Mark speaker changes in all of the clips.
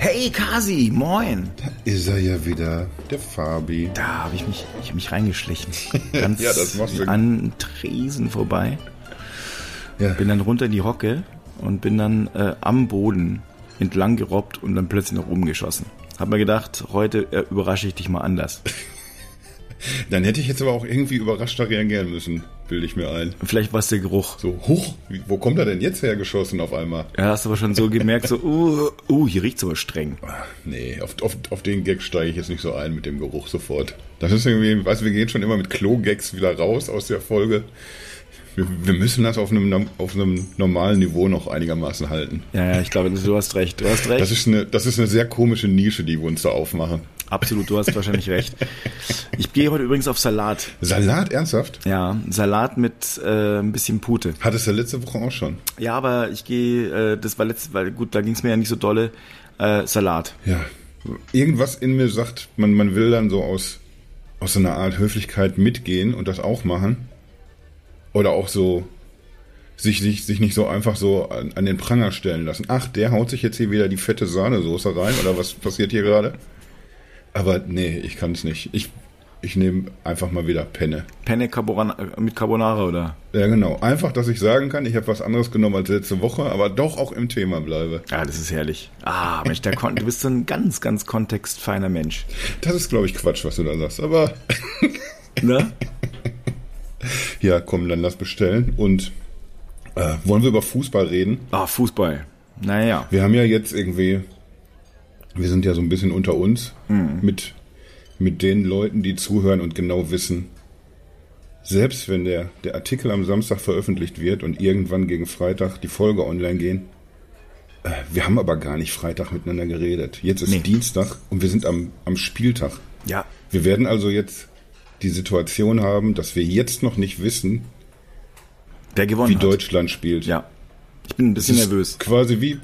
Speaker 1: Hey Kasi, moin.
Speaker 2: Da ist er ja wieder, der Fabi.
Speaker 1: Da habe ich mich, ich hab mich reingeschlichen. Ganz
Speaker 2: Ja, das machst du.
Speaker 1: an Tresen vorbei.
Speaker 2: Ja.
Speaker 1: Bin dann runter in die Hocke und bin dann äh, am Boden entlang gerobbt und dann plötzlich nach oben geschossen. Hab mir gedacht, heute äh, überrasche ich dich mal anders.
Speaker 2: Dann hätte ich jetzt aber auch irgendwie überraschter reagieren müssen, bilde ich mir ein.
Speaker 1: Vielleicht war es der Geruch.
Speaker 2: So, huch, wie- wo kommt er denn jetzt hergeschossen auf einmal?
Speaker 1: Ja, hast du aber schon so gemerkt, so, uh, uh, hier riecht's aber streng.
Speaker 2: Ah, Nee, auf, auf, auf den Gag steige ich jetzt nicht so ein mit dem Geruch sofort. Das ist irgendwie, weißt du, wir gehen schon immer mit Klo-Gags wieder raus aus der Folge. Wir, wir müssen das auf einem, auf einem normalen Niveau noch einigermaßen halten.
Speaker 1: Ja, ja, ich glaube, du hast recht. Du hast recht.
Speaker 2: Das ist eine, das ist eine sehr komische Nische, die wir uns da aufmachen.
Speaker 1: Absolut, du hast wahrscheinlich recht. Ich gehe heute übrigens auf Salat.
Speaker 2: Salat, ernsthaft?
Speaker 1: Ja, Salat mit äh, ein bisschen Pute.
Speaker 2: Hattest du letzte Woche auch schon?
Speaker 1: Ja, aber ich gehe, äh, das war letztes, weil gut, da ging es mir ja nicht so dolle. Äh, Salat.
Speaker 2: Ja. Irgendwas in mir sagt, man, man will dann so aus, aus so einer Art Höflichkeit mitgehen und das auch machen. Oder auch so sich, sich, sich nicht so einfach so an, an den Pranger stellen lassen. Ach, der haut sich jetzt hier wieder die fette Sahnesoße rein oder was passiert hier gerade? Aber nee, ich kann es nicht. Ich, ich nehme einfach mal wieder Penne.
Speaker 1: Penne Carbonara, äh, mit Carbonara oder?
Speaker 2: Ja, genau. Einfach, dass ich sagen kann, ich habe was anderes genommen als letzte Woche, aber doch auch im Thema bleibe.
Speaker 1: Ja, das ist herrlich. Ah, Mensch, der Kon du bist so ein ganz, ganz kontextfeiner Mensch.
Speaker 2: Das ist, glaube ich, Quatsch, was du da sagst. Aber
Speaker 1: Ne?
Speaker 2: Ja, komm, dann lass bestellen. Und äh, wollen wir über Fußball reden?
Speaker 1: Ah, Fußball. Naja.
Speaker 2: Wir haben ja jetzt irgendwie, wir sind ja so ein bisschen unter uns mit, mit den Leuten, die zuhören und genau wissen, selbst wenn der, der Artikel am Samstag veröffentlicht wird und irgendwann gegen Freitag die Folge online gehen, äh, wir haben aber gar nicht Freitag miteinander geredet. Jetzt ist
Speaker 1: Nee.
Speaker 2: Dienstag und wir sind am, am Spieltag.
Speaker 1: Ja.
Speaker 2: Wir werden also jetzt die Situation haben, dass wir jetzt noch nicht wissen,
Speaker 1: Wer gewonnen
Speaker 2: wie
Speaker 1: hat.
Speaker 2: Deutschland spielt.
Speaker 1: Ja. Ich bin ein bisschen nervös.
Speaker 2: Quasi wie,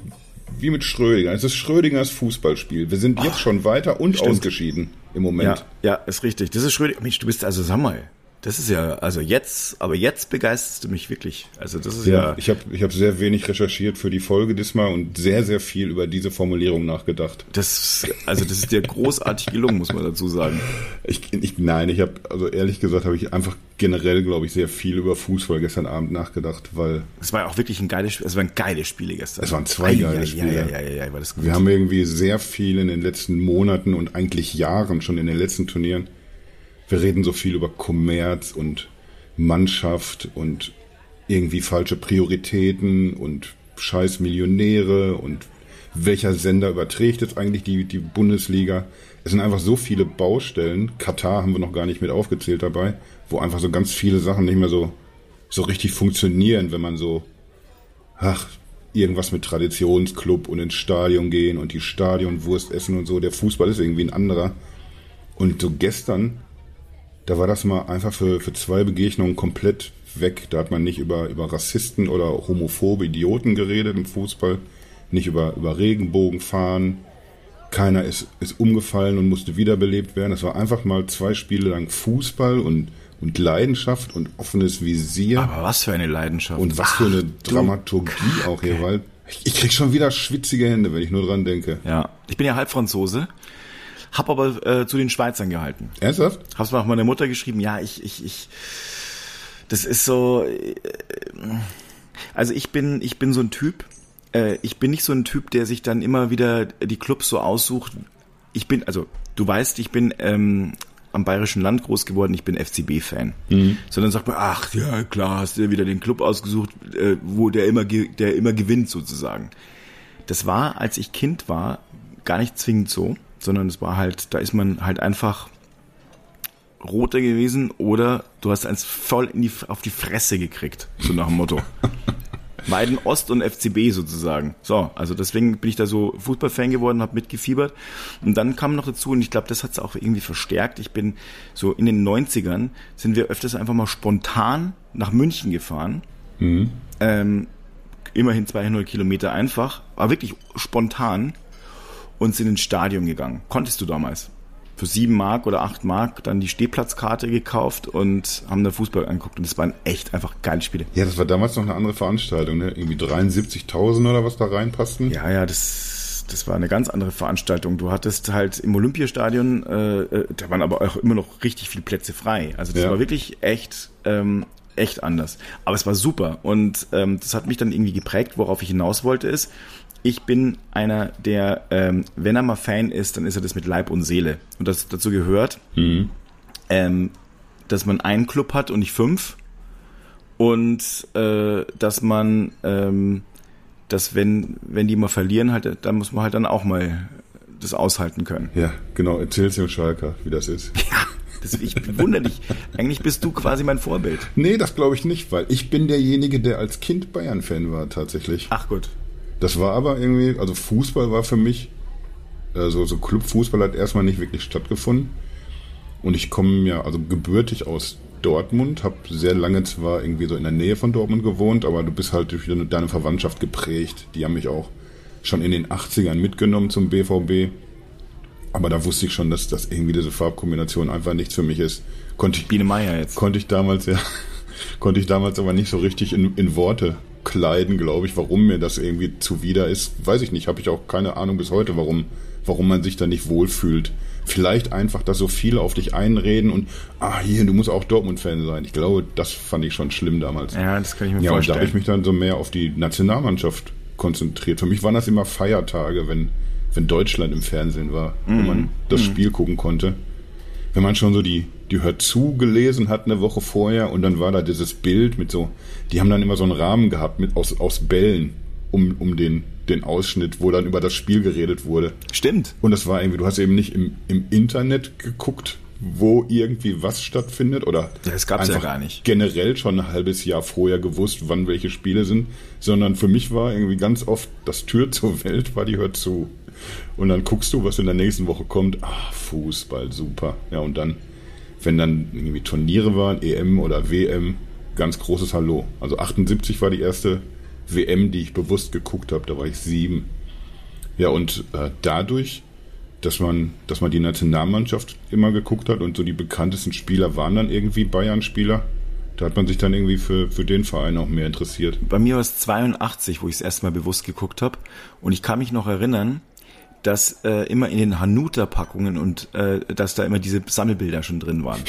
Speaker 2: wie mit Schrödinger. Es ist Schrödingers Fußballspiel. Wir sind jetzt schon weiter und
Speaker 1: stimmt.
Speaker 2: ausgeschieden im Moment.
Speaker 1: Ja, ja, ist richtig. Das ist Schrödinger. Mensch, du bist also, sag mal. Das ist ja, also jetzt, aber jetzt begeisterst du mich wirklich. Also das ist
Speaker 2: Ja,
Speaker 1: ja,
Speaker 2: ich habe ich hab sehr wenig recherchiert für die Folge diesmal und sehr, sehr viel über diese Formulierung nachgedacht.
Speaker 1: das, also das ist dir großartig gelungen, muss man dazu sagen.
Speaker 2: Ich, ich nein, ich habe also ehrlich gesagt habe ich einfach generell, glaube ich, sehr viel über Fußball gestern Abend nachgedacht, weil
Speaker 1: Es war ja auch wirklich ein geiles Spiel. Es waren geile Spiele gestern.
Speaker 2: Es waren zwei
Speaker 1: Ei,
Speaker 2: geile
Speaker 1: ei,
Speaker 2: Spiele.
Speaker 1: Ja, ja, ja, ja, ja, war das gut.
Speaker 2: wir haben irgendwie sehr viel in den letzten Monaten und eigentlich Jahren schon in den letzten Turnieren. Wir reden so viel über Kommerz und Mannschaft und irgendwie falsche Prioritäten und scheiß Millionäre und welcher Sender überträgt jetzt eigentlich die, die Bundesliga. Es sind einfach so viele Baustellen. Katar haben wir noch gar nicht mit aufgezählt dabei, wo einfach so ganz viele Sachen nicht mehr so, so richtig funktionieren, wenn man so ach, irgendwas mit Traditionsclub und ins Stadion gehen und die Stadionwurst essen und so. Der Fußball ist irgendwie ein anderer. Und so gestern, da war das mal einfach für, für zwei Begegnungen komplett weg. Da hat man nicht über, über Rassisten oder homophobe Idioten geredet im Fußball, nicht über, über Regenbogen fahren. Keiner ist, ist umgefallen und musste wiederbelebt werden. Es war einfach mal zwei Spiele lang Fußball und, und Leidenschaft und offenes Visier.
Speaker 1: Aber was für eine Leidenschaft.
Speaker 2: Und was für eine
Speaker 1: Ach,
Speaker 2: Dramaturgie auch hier, weil ich, ich krieg schon wieder schwitzige Hände, wenn ich nur dran denke.
Speaker 1: Ja, ich bin ja Halbfranzose, hab aber äh, zu den Schweizern gehalten.
Speaker 2: Ernsthaft?
Speaker 1: Hab's mal auch meiner Mutter geschrieben, ja, ich, ich, ich, das ist so, äh, also ich bin, ich bin so ein Typ, äh, ich bin nicht so ein Typ, der sich dann immer wieder die Clubs so aussucht. Ich bin, also du weißt, ich bin ähm, am Bayerischen Land groß geworden, ich bin FCB-Fan. Sondern sagt man, ach ja, klar, hast du wieder den Club ausgesucht, äh, wo der immer, der immer gewinnt sozusagen. Das war, als ich Kind war, gar nicht zwingend so, sondern es war halt, da ist man halt einfach roter gewesen oder du hast eins voll die, auf die Fresse gekriegt, so nach dem Motto. Weiden Ost und FCB sozusagen. So, also deswegen bin ich da so Fußballfan geworden, habe mitgefiebert. Und dann kam noch dazu, und ich glaube, das hat es auch irgendwie verstärkt. Ich bin so in den 90ern, sind wir öfters einfach mal spontan nach München gefahren. Ähm, immerhin 200 Kilometer einfach, aber wirklich spontan und sind ins Stadion gegangen. Konntest du damals? Für sieben Mark oder acht Mark dann die Stehplatzkarte gekauft und haben da Fußball angeguckt. Und es waren echt einfach geile Spiele.
Speaker 2: Ja, das war damals noch eine andere Veranstaltung, ne? Irgendwie 73.000 oder was da reinpassten.
Speaker 1: Ja, ja, das, das, das war eine ganz andere Veranstaltung. Du hattest halt im Olympiastadion, äh, äh, da waren aber auch immer noch richtig viele Plätze frei. Also das
Speaker 2: Ja.
Speaker 1: war wirklich echt, ähm, echt anders. Aber es war super und ähm, das hat mich dann irgendwie geprägt. Worauf ich hinaus wollte ist, ich bin einer, der, ähm, wenn er mal Fan ist, dann ist er das mit Leib und Seele. Und das dazu gehört, ähm, dass man einen Club hat und nicht fünf. Und äh, dass man, ähm, dass wenn, wenn die mal verlieren, halt, dann muss man halt dann auch mal das aushalten können.
Speaker 2: Ja, genau. Erzähl's dem Schalker, wie das ist.
Speaker 1: Das, ich bewundere dich. Eigentlich bist du quasi mein Vorbild.
Speaker 2: Nee, das glaube ich nicht, weil ich bin derjenige, der als Kind Bayern-Fan war, tatsächlich.
Speaker 1: Ach gut.
Speaker 2: Das war aber irgendwie, also Fußball war für mich, also so Clubfußball hat erstmal nicht wirklich stattgefunden. Und ich komme ja, also gebürtig aus Dortmund, habe sehr lange zwar irgendwie so in der Nähe von Dortmund gewohnt, aber du bist halt durch deine Verwandtschaft geprägt. Die haben mich auch schon in den 80ern mitgenommen zum BVB. Aber da wusste ich schon, dass das irgendwie diese Farbkombination einfach nichts für mich ist. Konnte ich
Speaker 1: Biene Meier jetzt.
Speaker 2: konnte ich damals ja, konnte ich damals aber nicht so richtig in, in Worte kleiden, glaube ich, warum mir das irgendwie zuwider ist. Weiß ich nicht, habe ich auch keine Ahnung bis heute, warum, warum man sich da nicht wohlfühlt. Vielleicht einfach, dass so viele auf dich einreden und, ah, hier, du musst auch Dortmund-Fan sein. Ich glaube, das fand ich schon schlimm damals.
Speaker 1: Ja, das kann ich mir
Speaker 2: Ja, und da
Speaker 1: vorstellen.
Speaker 2: habe ich mich dann so mehr auf die Nationalmannschaft konzentriert. Für mich waren das immer Feiertage, wenn, wenn Deutschland im Fernsehen war, wo
Speaker 1: Mhm.
Speaker 2: man das Spiel gucken konnte. Wenn man schon so die, die Hör zu gelesen hat eine Woche vorher und dann war da dieses Bild mit so, die haben dann immer so einen Rahmen gehabt mit aus, aus Bällen um, um den, den Ausschnitt, wo dann über das Spiel geredet wurde.
Speaker 1: Stimmt.
Speaker 2: Und das war irgendwie, du hast eben nicht im, im Internet geguckt, wo irgendwie was stattfindet oder
Speaker 1: Ja, das gab's ja
Speaker 2: einfach
Speaker 1: gar nicht.
Speaker 2: generell schon ein halbes Jahr vorher gewusst, wann welche Spiele sind, sondern für mich war irgendwie ganz oft das Tür zur Welt, war die hört zu. Und dann guckst du, was in der nächsten Woche kommt. Ah, Fußball, super. Ja, und dann, wenn dann irgendwie Turniere waren, EM oder WM, ganz großes Hallo. Also 78 war die erste WM, die ich bewusst geguckt habe, da war ich sieben. Ja, und äh, dadurch, dass man, dass man die Nationalmannschaft immer geguckt hat und so die bekanntesten Spieler waren dann irgendwie Bayern-Spieler, da hat man sich dann irgendwie für, für den Verein auch mehr interessiert.
Speaker 1: Bei mir war es 82, wo ich es erstmal bewusst geguckt habe. Und ich kann mich noch erinnern, dass äh, immer in den Hanuta-Packungen und äh, dass da immer diese Sammelbilder schon drin waren.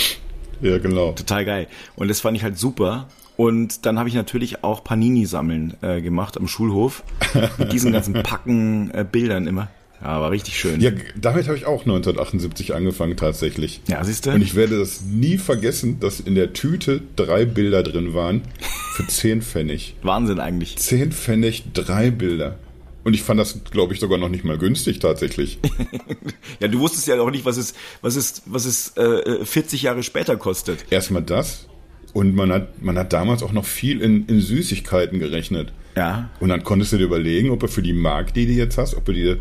Speaker 2: Ja, genau.
Speaker 1: Total geil. Und das fand ich halt super. Und dann habe ich natürlich auch Panini-Sammeln äh, gemacht am Schulhof. Mit diesen ganzen Packen äh, Bildern immer. Ja, war richtig schön.
Speaker 2: Ja, damit habe ich auch 1978 angefangen tatsächlich.
Speaker 1: Ja, siehst du?
Speaker 2: Und ich werde das nie vergessen, dass in der Tüte drei Bilder drin waren für 10 Pfennig.
Speaker 1: Wahnsinn eigentlich.
Speaker 2: 10 Pfennig, drei Bilder. Und ich fand das, glaube ich, sogar noch nicht mal günstig tatsächlich.
Speaker 1: Ja, du wusstest ja auch nicht, was es, was es, was es äh, 40 Jahre später kostet.
Speaker 2: Erstmal das. Und man hat, man hat damals auch noch viel in, in Süßigkeiten gerechnet.
Speaker 1: Ja.
Speaker 2: Und dann konntest du dir überlegen, ob du für die Mark, die du jetzt hast, ob du dir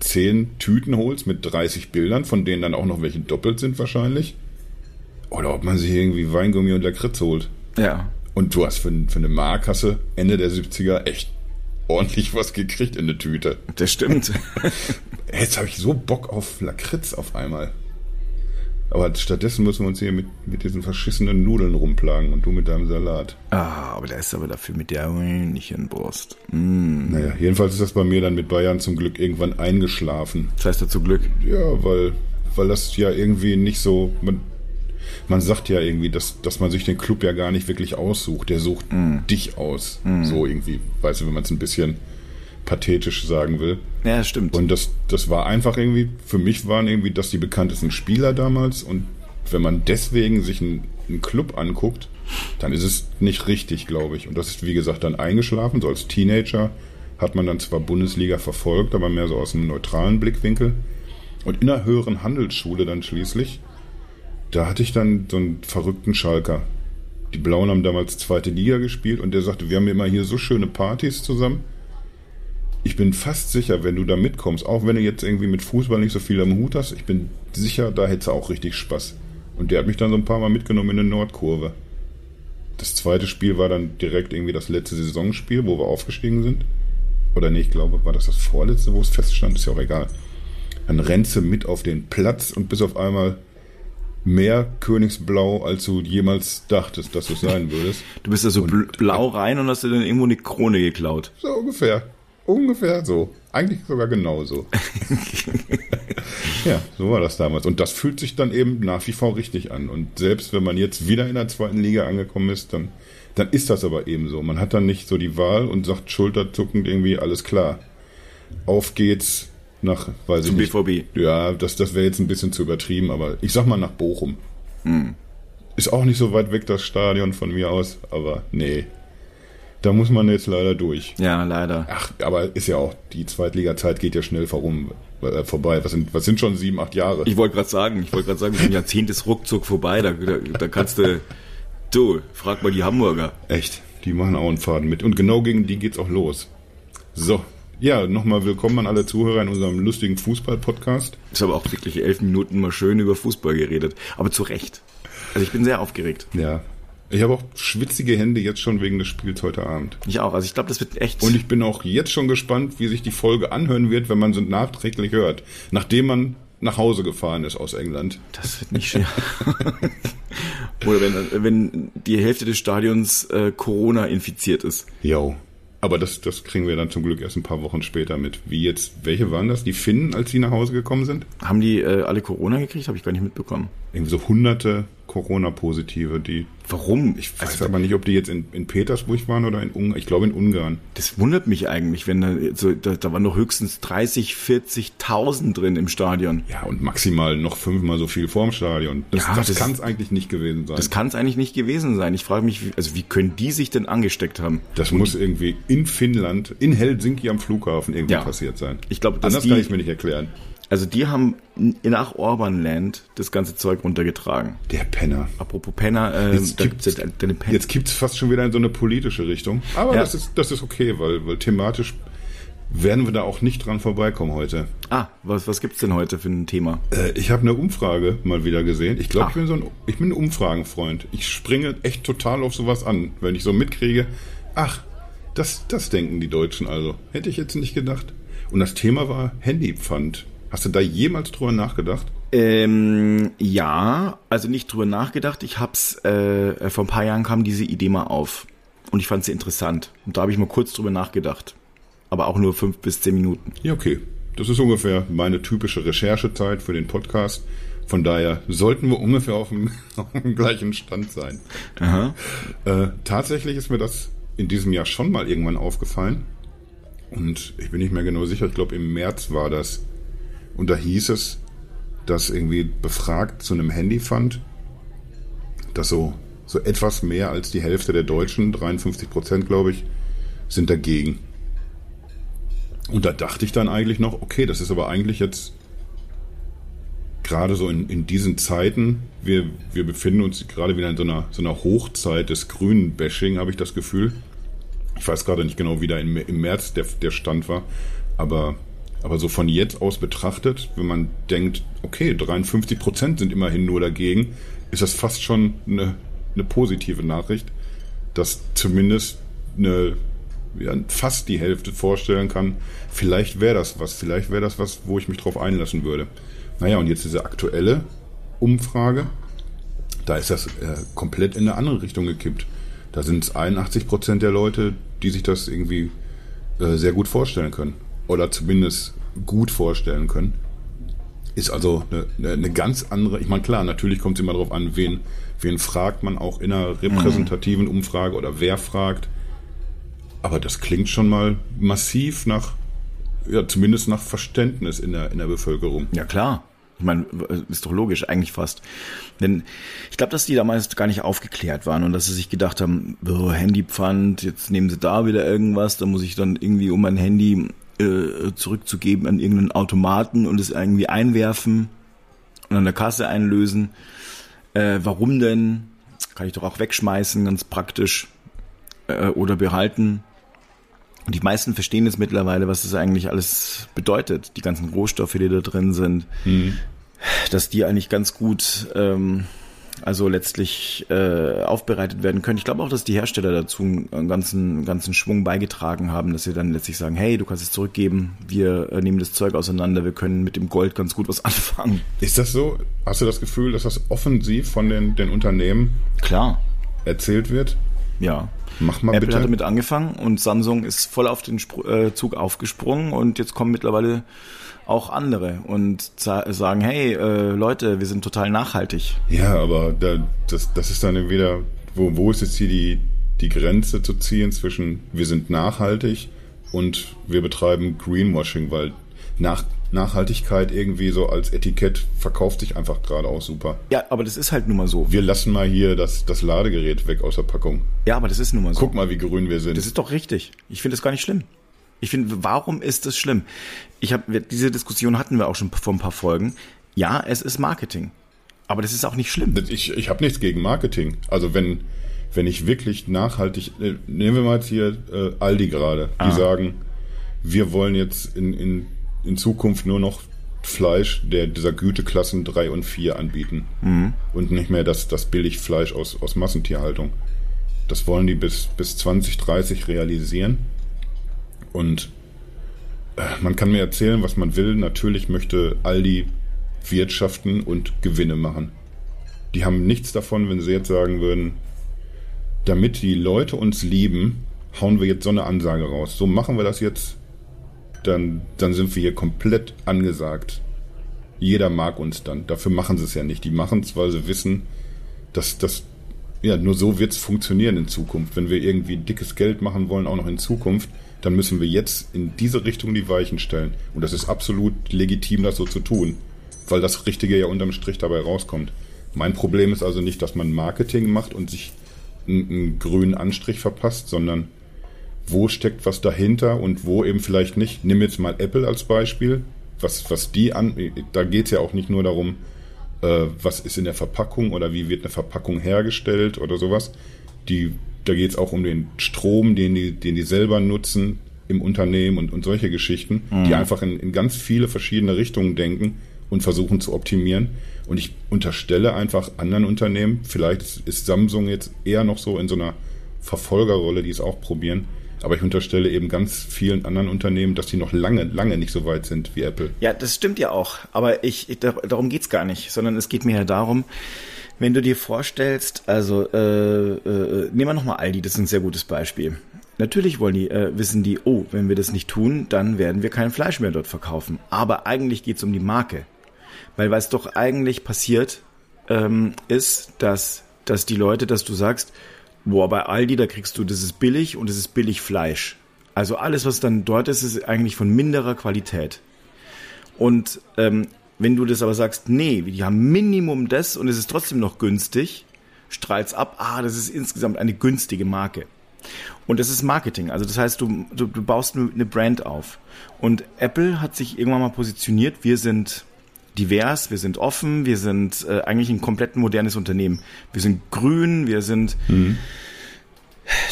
Speaker 2: 10 Tüten holst mit 30 Bildern, von denen dann auch noch welche doppelt sind wahrscheinlich. Oder ob man sich irgendwie Weingummi und Lakritz holt.
Speaker 1: Ja.
Speaker 2: Und du hast für, für eine Mark hast du Ende der 70er echt ordentlich was gekriegt in der Tüte.
Speaker 1: Das stimmt.
Speaker 2: Jetzt habe ich so Bock auf Lakritz auf einmal. Aber stattdessen müssen wir uns hier mit, mit diesen verschissenen Nudeln rumplagen und du mit deinem Salat.
Speaker 1: ah, aber der ist aber dafür mit der Hühnchenbrust. Mm.
Speaker 2: Naja, jedenfalls ist das bei mir dann mit Bayern zum Glück irgendwann eingeschlafen.
Speaker 1: Das heißt dazu Glück.
Speaker 2: Ja, weil, weil das ja irgendwie nicht so. Man, man sagt ja irgendwie, dass, dass man sich den Club ja gar nicht wirklich aussucht. Der sucht dich aus. So irgendwie, weißt du, wenn man es ein bisschen pathetisch sagen will.
Speaker 1: Ja, stimmt.
Speaker 2: Und das, das war einfach irgendwie, für mich waren irgendwie das die bekanntesten Spieler damals. Und wenn man deswegen sich einen, einen Club anguckt, dann ist es nicht richtig, glaube ich. Und das ist, wie gesagt, dann eingeschlafen. So als Teenager hat man dann zwar Bundesliga verfolgt, aber mehr so aus einem neutralen Blickwinkel. Und in der höheren Handelsschule dann schließlich, da hatte ich dann so einen verrückten Schalker. Die Blauen haben damals zweite Liga gespielt und der sagte, wir haben immer hier so schöne Partys zusammen. Ich bin fast sicher, wenn du da mitkommst, auch wenn du jetzt irgendwie mit Fußball nicht so viel am Hut hast, ich bin sicher, da hättest du auch richtig Spaß. Und der hat mich dann so ein paar Mal mitgenommen in eine Nordkurve. Das zweite Spiel war dann direkt irgendwie das letzte Saisonspiel, wo wir aufgestiegen sind. Oder nee, ich glaube, war das das vorletzte, wo es feststand, ist ja auch egal. Dann rennst du mit auf den Platz und bist auf einmal mehr Königsblau, als du jemals dachtest, dass du sein würdest.
Speaker 1: Du bist da so bl blau rein und hast dir dann irgendwo eine Krone geklaut.
Speaker 2: So ungefähr. ungefähr so. Eigentlich sogar genauso. ja, so war das damals. Und das fühlt sich dann eben nach wie vor richtig an. Und selbst wenn man jetzt wieder in der zweiten Liga angekommen ist, dann, dann ist das aber eben so. Man hat dann nicht so die Wahl und sagt schulterzuckend irgendwie, alles klar. Auf geht's nach, weiß
Speaker 1: Zum
Speaker 2: ich nicht.
Speaker 1: BVB.
Speaker 2: Ja, das, das wäre jetzt ein bisschen zu übertrieben, aber ich sag mal nach Bochum. Ist auch nicht so weit weg das Stadion von mir aus, aber nee. Da muss man jetzt leider durch.
Speaker 1: Ja, leider.
Speaker 2: Ach, aber ist ja auch, die Zweitliga-Zeit geht ja schnell vorum, äh, vorbei. Was sind, was sind schon sieben, acht Jahre?
Speaker 1: Ich wollte gerade sagen, ich wollte gerade sagen, ein Jahrzehnt ist ruckzuck vorbei. Da, da, da kannst du, du, frag mal die Hamburger.
Speaker 2: Echt, die machen auch einen Faden mit. Und genau gegen die geht's auch los. So, ja, nochmal willkommen an alle Zuhörer in unserem lustigen Fußball-Podcast.
Speaker 1: Ich habe auch wirklich elf Minuten mal schön über Fußball geredet. Aber zu Recht. Also ich bin sehr aufgeregt.
Speaker 2: Ja. Ich habe auch schwitzige Hände jetzt schon wegen des Spiels heute Abend.
Speaker 1: Ich auch. Also ich glaube, das wird echt.
Speaker 2: Und ich bin auch jetzt schon gespannt, wie sich die Folge anhören wird, wenn man sie nachträglich hört. Nachdem man nach Hause gefahren ist aus England.
Speaker 1: Das wird nicht schwer. Oder wenn, wenn die Hälfte des Stadions äh, Corona infiziert ist.
Speaker 2: Jo. Aber das, das kriegen wir dann zum Glück erst ein paar Wochen später mit. Wie jetzt, welche waren das? Die Finnen, als sie nach Hause gekommen sind?
Speaker 1: Haben die äh, alle Corona gekriegt? Habe ich gar nicht mitbekommen.
Speaker 2: Irgendwie so hunderte Corona-Positive, die.
Speaker 1: Warum?
Speaker 2: Ich weiß aber nicht, ob die jetzt in, in Petersburg waren oder in Ungarn. Ich glaube in Ungarn.
Speaker 1: Das wundert mich eigentlich, wenn da, so, da, da waren noch höchstens 30, 40.000 drin im Stadion.
Speaker 2: Ja, und maximal noch fünfmal so viel vorm Stadion. Das,
Speaker 1: Ja,
Speaker 2: das,
Speaker 1: das-
Speaker 2: kann es eigentlich nicht gewesen sein.
Speaker 1: Das kann es eigentlich nicht gewesen sein. Ich frage mich, wie, also wie können die sich denn angesteckt haben?
Speaker 2: Das muss irgendwie in Finnland, in Helsinki am Flughafen irgendwie
Speaker 1: Ja.
Speaker 2: passiert sein.
Speaker 1: Ich glaube, dass
Speaker 2: Anders
Speaker 1: die-
Speaker 2: kann ich mir nicht erklären.
Speaker 1: Also die haben nach Orbanland das ganze Zeug runtergetragen.
Speaker 2: Der Penner.
Speaker 1: Apropos Penner, äh,
Speaker 2: Jetzt
Speaker 1: Pen
Speaker 2: Jetzt kippt's fast schon wieder in so eine politische Richtung. Aber
Speaker 1: Ja.
Speaker 2: das, ist, das ist okay, weil, weil thematisch werden wir da auch nicht dran vorbeikommen heute.
Speaker 1: Ah, was, was gibt's denn heute für ein Thema?
Speaker 2: Äh, ich habe eine Umfrage mal wieder gesehen. Ich glaube,
Speaker 1: Ah.
Speaker 2: ich bin so ein, ich bin ein Umfragenfreund. Ich springe echt total auf sowas an, wenn ich so mitkriege. Ach, das, das denken die Deutschen also. Hätte ich jetzt nicht gedacht. Und das Thema war Handypfand. Hast du da jemals drüber nachgedacht?
Speaker 1: Ähm, ja, also nicht drüber nachgedacht. Ich hab's, äh, vor ein paar Jahren kam diese Idee mal auf. Und ich fand sie interessant. Und da habe ich mal kurz drüber nachgedacht. Aber auch nur fünf bis zehn Minuten.
Speaker 2: Ja, okay. Das ist ungefähr meine typische Recherchezeit für den Podcast. Von daher sollten wir ungefähr auf dem, auf dem gleichen Stand sein. Äh, tatsächlich ist mir das in diesem Jahr schon mal irgendwann aufgefallen. Und ich bin nicht mehr genau sicher, ich glaube im März war das. Und da hieß es, dass irgendwie befragt zu einem Handyfund, dass so, so etwas mehr als die Hälfte der Deutschen, 53 Prozent glaube ich, sind dagegen. Und da dachte ich dann eigentlich noch, okay, das ist aber eigentlich jetzt gerade so in, in diesen Zeiten, wir, wir befinden uns gerade wieder in so einer, so einer Hochzeit des grünen Bashing, habe ich das Gefühl. Ich weiß gerade nicht genau, wie da im, im März der, der Stand war, aber, aber so von jetzt aus betrachtet, wenn man denkt, okay, 53 Prozent sind immerhin nur dagegen, ist das fast schon eine, eine positive Nachricht, dass zumindest eine, ja, fast die Hälfte vorstellen kann, vielleicht wäre das was, vielleicht wäre das was, wo ich mich drauf einlassen würde. Naja, und jetzt diese aktuelle Umfrage, da ist das äh, komplett in eine andere Richtung gekippt. Da sind es 81 Prozent der Leute, die sich das irgendwie äh, sehr gut vorstellen können. Oder zumindest gut vorstellen können. Ist also eine, eine, ganz andere, ich meine klar, natürlich kommt es immer darauf an, wen, wen fragt man auch in einer repräsentativen Umfrage oder wer fragt. Aber das klingt schon mal massiv nach, ja, zumindest nach Verständnis in der, in der Bevölkerung.
Speaker 1: Ja, klar. Ich meine, ist doch logisch, eigentlich fast. Denn ich glaube, dass die damals gar nicht aufgeklärt waren und dass sie sich gedacht haben, oh, Handypfand, jetzt nehmen sie da wieder irgendwas, da muss ich dann irgendwie, um mein Handy äh, zurückzugeben, an irgendeinen Automaten und es irgendwie einwerfen und an der Kasse einlösen. Äh, warum denn? Kann ich doch auch wegschmeißen, ganz praktisch. Äh, oder behalten. Und die meisten verstehen jetzt mittlerweile, was das eigentlich alles bedeutet, die ganzen Rohstoffe, die da drin sind, dass die eigentlich ganz gut, ähm, also letztlich äh, aufbereitet werden können. Ich glaube auch, dass die Hersteller dazu einen ganzen, ganzen Schwung beigetragen haben, dass sie dann letztlich sagen, hey, du kannst es zurückgeben, wir äh, nehmen das Zeug auseinander, wir können mit dem Gold ganz gut was anfangen.
Speaker 2: Ist das so? Hast du das Gefühl, dass das offensiv von den, den Unternehmen
Speaker 1: Klar.
Speaker 2: erzählt wird?
Speaker 1: Ja.
Speaker 2: Mach mal
Speaker 1: Apple
Speaker 2: bitte.
Speaker 1: hat damit angefangen und Samsung ist voll auf den Spr äh, Zug aufgesprungen und jetzt kommen mittlerweile auch andere und sagen, hey äh, Leute, wir sind total nachhaltig.
Speaker 2: Ja, aber da, das, das ist dann wieder, wo, wo ist jetzt hier die, die Grenze zu ziehen zwischen wir sind nachhaltig und wir betreiben Greenwashing, weil nach, Nachhaltigkeit irgendwie so als Etikett verkauft sich einfach gerade auch super.
Speaker 1: Ja, aber das ist halt nun mal so.
Speaker 2: Wir lassen mal hier das, das Ladegerät weg aus der Packung.
Speaker 1: Ja, aber das ist nun mal so.
Speaker 2: Guck mal, wie grün wir sind.
Speaker 1: Das ist doch richtig. Ich finde es gar nicht schlimm. Ich finde, warum ist das schlimm? Ich habe diese Diskussion hatten wir auch schon vor ein paar Folgen. Ja, es ist Marketing, aber das ist auch nicht schlimm.
Speaker 2: Ich, ich habe nichts gegen Marketing. Also wenn, wenn ich wirklich nachhaltig, äh, nehmen wir mal jetzt hier äh, Aldi gerade, die
Speaker 1: Ah.
Speaker 2: sagen, wir wollen jetzt in, in, in Zukunft nur noch Fleisch der dieser Güteklassen 3 und 4 anbieten.
Speaker 1: Mhm.
Speaker 2: Und nicht mehr das, das Billigfleisch aus, aus Massentierhaltung. Das wollen die bis, bis 2030 realisieren. Und äh, man kann mir erzählen, was man will. Natürlich möchte Aldi wirtschaften und Gewinne machen. Die haben nichts davon, wenn sie jetzt sagen würden, damit die Leute uns lieben, hauen wir jetzt so eine Ansage raus. So machen wir das jetzt, dann, dann sind wir hier komplett angesagt. Jeder mag uns dann. Dafür machen sie es ja nicht. Die machen es, weil sie wissen, dass das, ja, nur so wird es funktionieren in Zukunft. Wenn wir irgendwie dickes Geld machen wollen, auch noch in Zukunft, dann müssen wir jetzt in diese Richtung die Weichen stellen. Und das ist absolut legitim, das so zu tun, weil das Richtige ja unterm Strich dabei rauskommt. Mein Problem ist also nicht, dass man Marketing macht und sich einen, einen grünen Anstrich verpasst, sondern wo steckt was dahinter und wo eben vielleicht nicht. Nimm jetzt mal Apple als Beispiel. Was, was die an, da geht es ja auch nicht nur darum, äh, was ist in der Verpackung oder wie wird eine Verpackung hergestellt oder sowas. Die, da geht es auch um den Strom, den die, den die selber nutzen im Unternehmen und, und solche Geschichten, die einfach in, in ganz viele verschiedene Richtungen denken und versuchen zu optimieren. Und ich unterstelle einfach anderen Unternehmen, vielleicht ist, Samsung jetzt eher noch so in so einer Verfolgerrolle, die es auch probieren, aber ich unterstelle eben ganz vielen anderen Unternehmen, dass die noch lange, lange nicht so weit sind wie Apple.
Speaker 1: Ja, das stimmt ja auch. Aber ich, ich dar- darum geht's gar nicht, sondern es geht mir ja darum, wenn du dir vorstellst, also äh, äh, nehmen wir nochmal Aldi, das ist ein sehr gutes Beispiel. Natürlich wollen die, äh, wissen die, oh, wenn wir das nicht tun, dann werden wir kein Fleisch mehr dort verkaufen. Aber eigentlich geht's um die Marke. Weil was doch eigentlich passiert, ähm, ist, dass, dass die Leute, dass du sagst, boah, bei Aldi, da kriegst du, das ist billig und das ist billig Fleisch. Also alles, was dann dort ist, ist eigentlich von minderer Qualität. Und ähm, wenn du das aber sagst, nee, die haben Minimum das und es ist trotzdem noch günstig, strahlt's ab, ah, das ist insgesamt eine günstige Marke. Und das ist Marketing. Also das heißt, du, du, du baust eine Brand auf. Und Apple hat sich irgendwann mal positioniert, wir sind divers, wir sind offen, wir sind äh, eigentlich ein komplett modernes Unternehmen. Wir sind grün, wir sind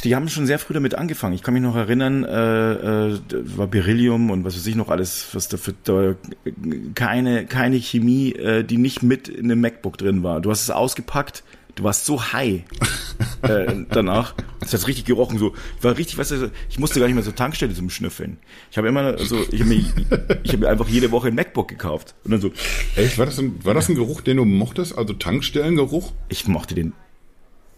Speaker 1: die haben schon sehr früh damit angefangen. Ich kann mich noch erinnern, äh, äh, war Beryllium und was weiß ich noch alles, was da für da, keine keine Chemie, äh, die nicht mit in einem MacBook drin war. Du hast es ausgepackt, du warst so high äh, danach. Es hat richtig gerochen, so. Ich war richtig, weißt du, ich musste gar nicht mehr so Tankstelle zum Schnüffeln. Ich habe immer so, ich habe mir, ich habe mir einfach jede Woche ein MacBook gekauft und dann so.
Speaker 2: Echt? War das ein, war das ein Geruch, den du mochtest? Also Tankstellengeruch?
Speaker 1: Ich mochte den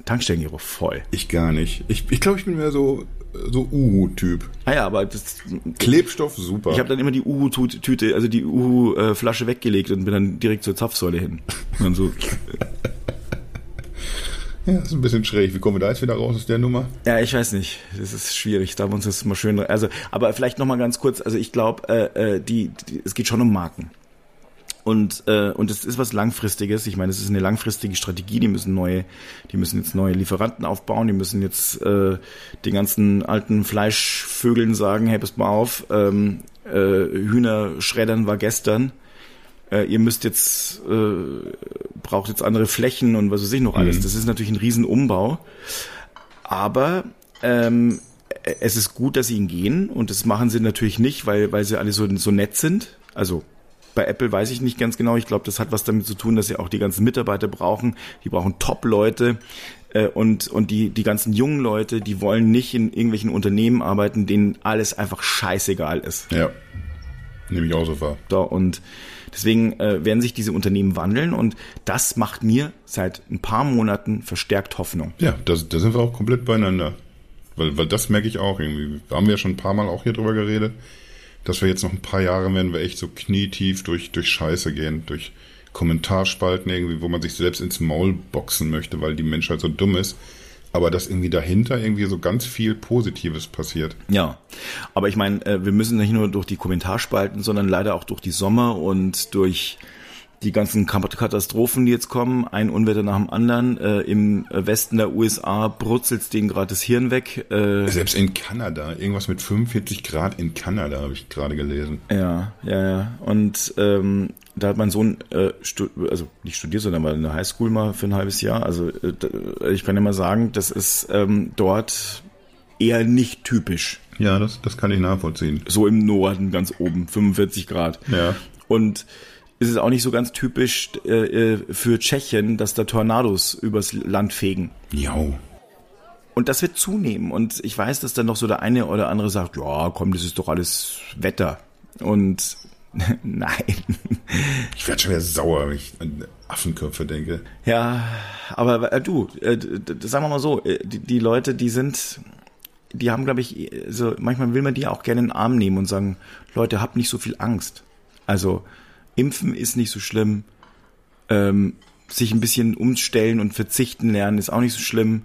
Speaker 1: Tankstellengeruch voll.
Speaker 2: Ich gar nicht. Ich, ich glaube, ich bin mehr so, so Uhu-Typ.
Speaker 1: Ah ja, aber das,
Speaker 2: Klebstoff, super.
Speaker 1: Ich habe dann immer die Uhu-Tüte, also die Uhu-Flasche weggelegt und bin dann direkt zur Zapfsäule hin. Und dann so,
Speaker 2: ja, ist ein bisschen schräg. Wie kommen wir da jetzt wieder raus aus der Nummer?
Speaker 1: ja, ich weiß nicht, das ist schwierig, da haben wir uns das mal schön, also, aber vielleicht noch mal ganz kurz, also ich glaube, äh, äh, die, die, es geht schon um Marken. Und, äh, und es ist was Langfristiges. Ich meine, es ist eine langfristige Strategie. Die müssen neue, die müssen jetzt neue Lieferanten aufbauen. Die müssen jetzt äh, den ganzen alten Fleischvögeln sagen, hey, pass mal auf, ähm, äh, Hühner schreddern war gestern. Äh, ihr müsst jetzt, äh, braucht jetzt andere Flächen und was weiß ich noch alles. Das ist natürlich ein Riesenumbau. Aber ähm, es ist gut, dass sie ihn gehen und das machen sie natürlich nicht, weil, weil sie alle so, so nett sind. Also bei Apple weiß ich nicht ganz genau. Ich glaube, das hat was damit zu tun, dass sie auch die ganzen Mitarbeiter brauchen. Die brauchen Top-Leute. Äh, und, und die, die ganzen jungen Leute, die wollen nicht in irgendwelchen Unternehmen arbeiten, denen alles einfach scheißegal ist.
Speaker 2: Ja. Nehme ich auch so wahr.
Speaker 1: Da, und deswegen äh, werden sich diese Unternehmen wandeln und das macht mir seit ein paar Monaten verstärkt Hoffnung.
Speaker 2: Ja, da, sind wir auch komplett beieinander. Weil, weil das merke ich auch irgendwie. Haben wir ja schon ein paar Mal auch hier drüber geredet, dass wir jetzt noch ein paar Jahre werden wir echt so knietief durch, durch Scheiße gehen, durch Kommentarspalten irgendwie, wo man sich selbst ins Maul boxen möchte, weil die Menschheit so dumm ist aber dass irgendwie dahinter irgendwie so ganz viel Positives passiert.
Speaker 1: Ja, aber ich meine, äh, wir müssen nicht nur durch die Kommentarspalten, sondern leider auch durch die Sommer und durch die ganzen Katastrophen, die jetzt kommen, ein Unwetter nach dem anderen. Äh, Im Westen der USA brutzelt denen gerade das Hirn weg.
Speaker 2: Äh, Selbst in Kanada, irgendwas mit 45 Grad in Kanada, habe ich gerade gelesen.
Speaker 1: Ja, ja, ja. Und ähm, da hat mein Sohn, äh, also nicht studiert, sondern mal in der Highschool mal für ein halbes Jahr. Also äh, ich kann ja mal sagen, das ist ähm, dort eher nicht typisch.
Speaker 2: Ja, das, das kann ich nachvollziehen.
Speaker 1: So im Norden ganz oben, 45 Grad.
Speaker 2: Ja.
Speaker 1: Und ist es auch nicht so ganz typisch äh, äh, für Tschechien, dass da Tornados übers Land fegen.
Speaker 2: Ja.
Speaker 1: Und das wird zunehmen. Und ich weiß, dass dann noch so der eine oder andere sagt, ja, komm, das ist doch alles Wetter. Und Nein.
Speaker 2: Ich werde schon wieder sauer, wenn ich an Affenköpfe denke.
Speaker 1: Ja, aber äh, du, äh, sagen wir mal so, äh, die, die, Leute, die sind, die haben, glaube ich, so manchmal will man die auch gerne in den Arm nehmen und sagen, Leute, habt nicht so viel Angst. Also Impfen ist nicht so schlimm. Ähm, sich ein bisschen umstellen und verzichten lernen ist auch nicht so schlimm.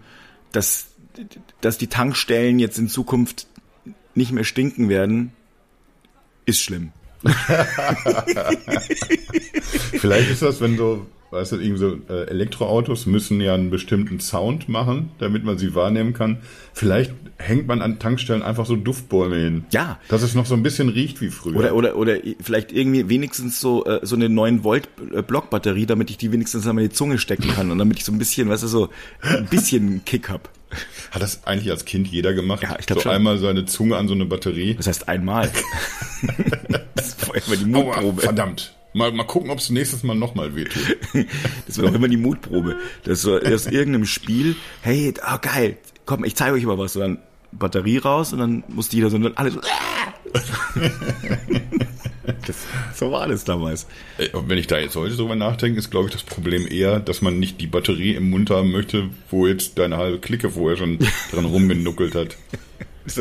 Speaker 1: Dass, dass die Tankstellen jetzt in Zukunft nicht mehr stinken werden, ist schlimm.
Speaker 2: Vielleicht ist das, wenn so, weißt du, irgendwie so äh, Elektroautos müssen ja einen bestimmten Sound machen, damit man sie wahrnehmen kann. Vielleicht hängt man an Tankstellen einfach so Duftbäume hin.
Speaker 1: Ja.
Speaker 2: Dass es noch so ein bisschen riecht wie früher.
Speaker 1: Oder, oder, oder vielleicht irgendwie wenigstens so, äh, so eine 9 Volt äh, Blockbatterie, damit ich die wenigstens an meine Zunge stecken kann und damit ich so ein bisschen, weißt du, so ein bisschen Kick hab.
Speaker 2: Hat das eigentlich als Kind jeder gemacht?
Speaker 1: Ja, ich glaube
Speaker 2: so
Speaker 1: schon.
Speaker 2: einmal seine Zunge an so eine Batterie.
Speaker 1: Das heißt einmal.
Speaker 2: das war immer die Mutprobe. Oh, verdammt. Mal, mal gucken, ob es nächstes Mal nochmal wehtut.
Speaker 1: das war auch immer die Mutprobe. Das war aus irgendeinem Spiel, hey, oh, geil, komm, ich zeige euch mal was. Und dann Batterie raus und dann musste jeder so alle so. das, so war das damals.
Speaker 2: Äh, wenn ich da jetzt heute drüber nachdenke, ist glaube ich das Problem eher, dass man nicht die Batterie im Mund haben möchte, wo jetzt deine halbe Clique vorher schon dran rumgenuckelt hat.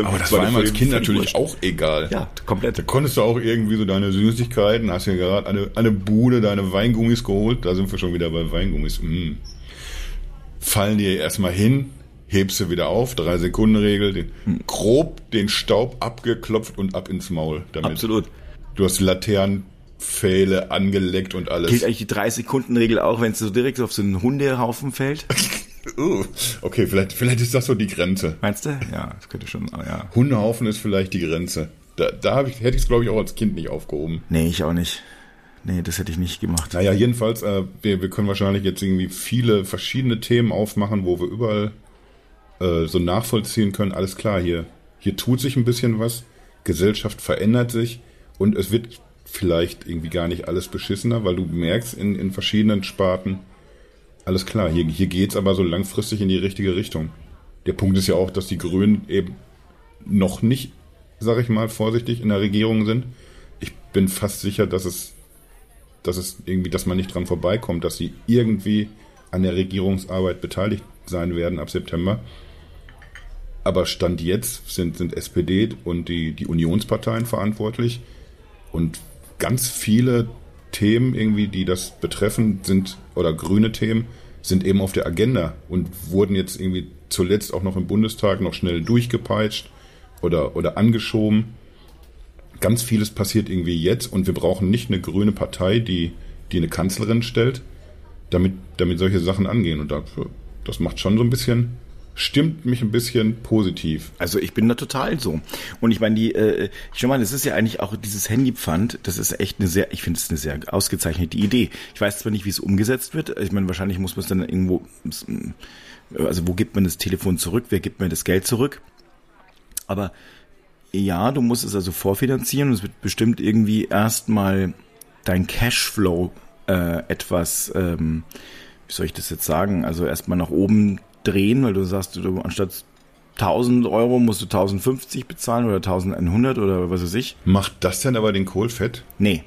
Speaker 2: Aber das war einem als Kind natürlich auch egal.
Speaker 1: Ja, komplett.
Speaker 2: Da konntest du auch irgendwie so deine Süßigkeiten, hast ja gerade eine, eine Bude, deine Weingummis geholt. Da sind wir schon wieder bei Weingummis. Mm. Fallen dir erstmal hin, hebst du wieder auf, drei Sekunden Regel, den, hm. grob den Staub abgeklopft und ab ins Maul.
Speaker 1: Damit. Absolut.
Speaker 2: Du hast Laternenpfähle angeleckt und alles.
Speaker 1: Gilt eigentlich die drei Sekunden Regel auch, wenn es so direkt auf so einen Hundehaufen fällt?
Speaker 2: Uh, okay, vielleicht, vielleicht ist das so die Grenze.
Speaker 1: Meinst du? Ja, das könnte schon, oh ja.
Speaker 2: Hundehaufen ist vielleicht die Grenze. Da, da ich, hätte ich es, glaube ich, auch als Kind nicht aufgehoben.
Speaker 1: Nee, ich auch nicht. Nee, das hätte ich nicht gemacht.
Speaker 2: Naja, jedenfalls, äh, wir, wir können wahrscheinlich jetzt irgendwie viele verschiedene Themen aufmachen, wo wir überall äh, so nachvollziehen können. Alles klar, hier, hier tut sich ein bisschen was. Gesellschaft verändert sich und es wird vielleicht irgendwie gar nicht alles beschissener, weil du merkst in, in verschiedenen Sparten, alles klar, hier, hier geht es aber so langfristig in die richtige Richtung. Der Punkt ist ja auch, dass die Grünen eben noch nicht, sag ich mal, vorsichtig in der Regierung sind. Ich bin fast sicher, dass es, dass es irgendwie, dass man nicht dran vorbeikommt, dass sie irgendwie an der Regierungsarbeit beteiligt sein werden ab September. Aber Stand jetzt sind, sind SPD und die, die Unionsparteien verantwortlich. Und ganz viele Themen irgendwie, die das betreffen, sind, oder grüne Themen, sind eben auf der Agenda und wurden jetzt irgendwie zuletzt auch noch im Bundestag noch schnell durchgepeitscht oder, oder angeschoben. Ganz vieles passiert irgendwie jetzt und wir brauchen nicht eine grüne Partei, die, die eine Kanzlerin stellt, damit, damit solche Sachen angehen. Und dafür, das macht schon so ein bisschen stimmt mich ein bisschen positiv.
Speaker 1: Also ich bin da total so. Und ich meine, die, äh, ich meine, das ist ja eigentlich auch dieses Handypfand, das ist echt eine sehr, ich finde es eine sehr ausgezeichnete Idee. Ich weiß zwar nicht, wie es umgesetzt wird. Ich meine, wahrscheinlich muss man es dann irgendwo, also wo gibt man das Telefon zurück, wer gibt mir das Geld zurück? Aber ja, du musst es also vorfinanzieren und es wird bestimmt irgendwie erstmal dein Cashflow äh, etwas, ähm, wie soll ich das jetzt sagen, also erstmal nach oben drehen, weil du sagst, du anstatt 1000 Euro musst du 1050 bezahlen oder 1100 oder was weiß ich.
Speaker 2: Macht das denn aber den Kohl fett?
Speaker 1: Nee.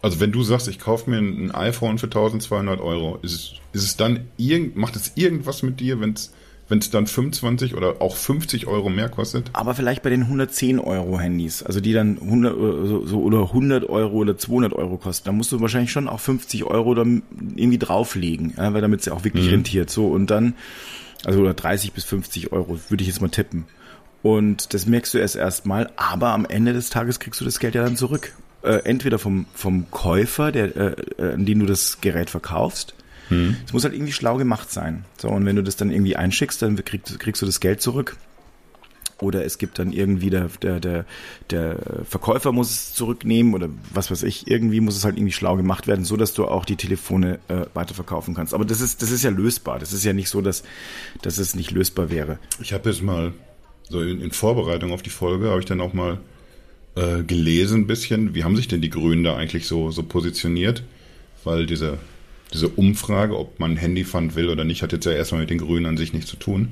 Speaker 2: Also wenn du sagst, ich kaufe mir ein iPhone für 1200 Euro, ist es, ist es dann irgend, macht es irgendwas mit dir, wenn es wenn es dann 25 oder auch 50 Euro mehr kostet?
Speaker 1: Aber vielleicht bei den 110 Euro Handys, also die dann 100 so, so, oder 100 Euro oder 200 Euro kosten, da musst du wahrscheinlich schon auch 50 Euro dann irgendwie drauflegen, ja, weil damit es ja auch wirklich mhm. rentiert. So und dann, also oder 30 bis 50 Euro, würde ich jetzt mal tippen. Und das merkst du erst erstmal, aber am Ende des Tages kriegst du das Geld ja dann zurück. Äh, entweder vom, vom Käufer, der, äh, äh an den du das Gerät verkaufst, hm. Es muss halt irgendwie schlau gemacht sein. So, und wenn du das dann irgendwie einschickst, dann kriegst, kriegst du das Geld zurück. Oder es gibt dann irgendwie der, der, der, der Verkäufer muss es zurücknehmen oder was weiß ich, irgendwie muss es halt irgendwie schlau gemacht werden, so dass du auch die Telefone äh, weiterverkaufen kannst. Aber das ist, das ist ja lösbar. Das ist ja nicht so, dass, dass es nicht lösbar wäre.
Speaker 2: Ich habe jetzt mal, so in, in Vorbereitung auf die Folge, habe ich dann auch mal äh, gelesen ein bisschen, wie haben sich denn die Grünen da eigentlich so, so positioniert? Weil diese diese Umfrage, ob man Handyfund will oder nicht, hat jetzt ja erstmal mit den Grünen an sich nichts zu tun.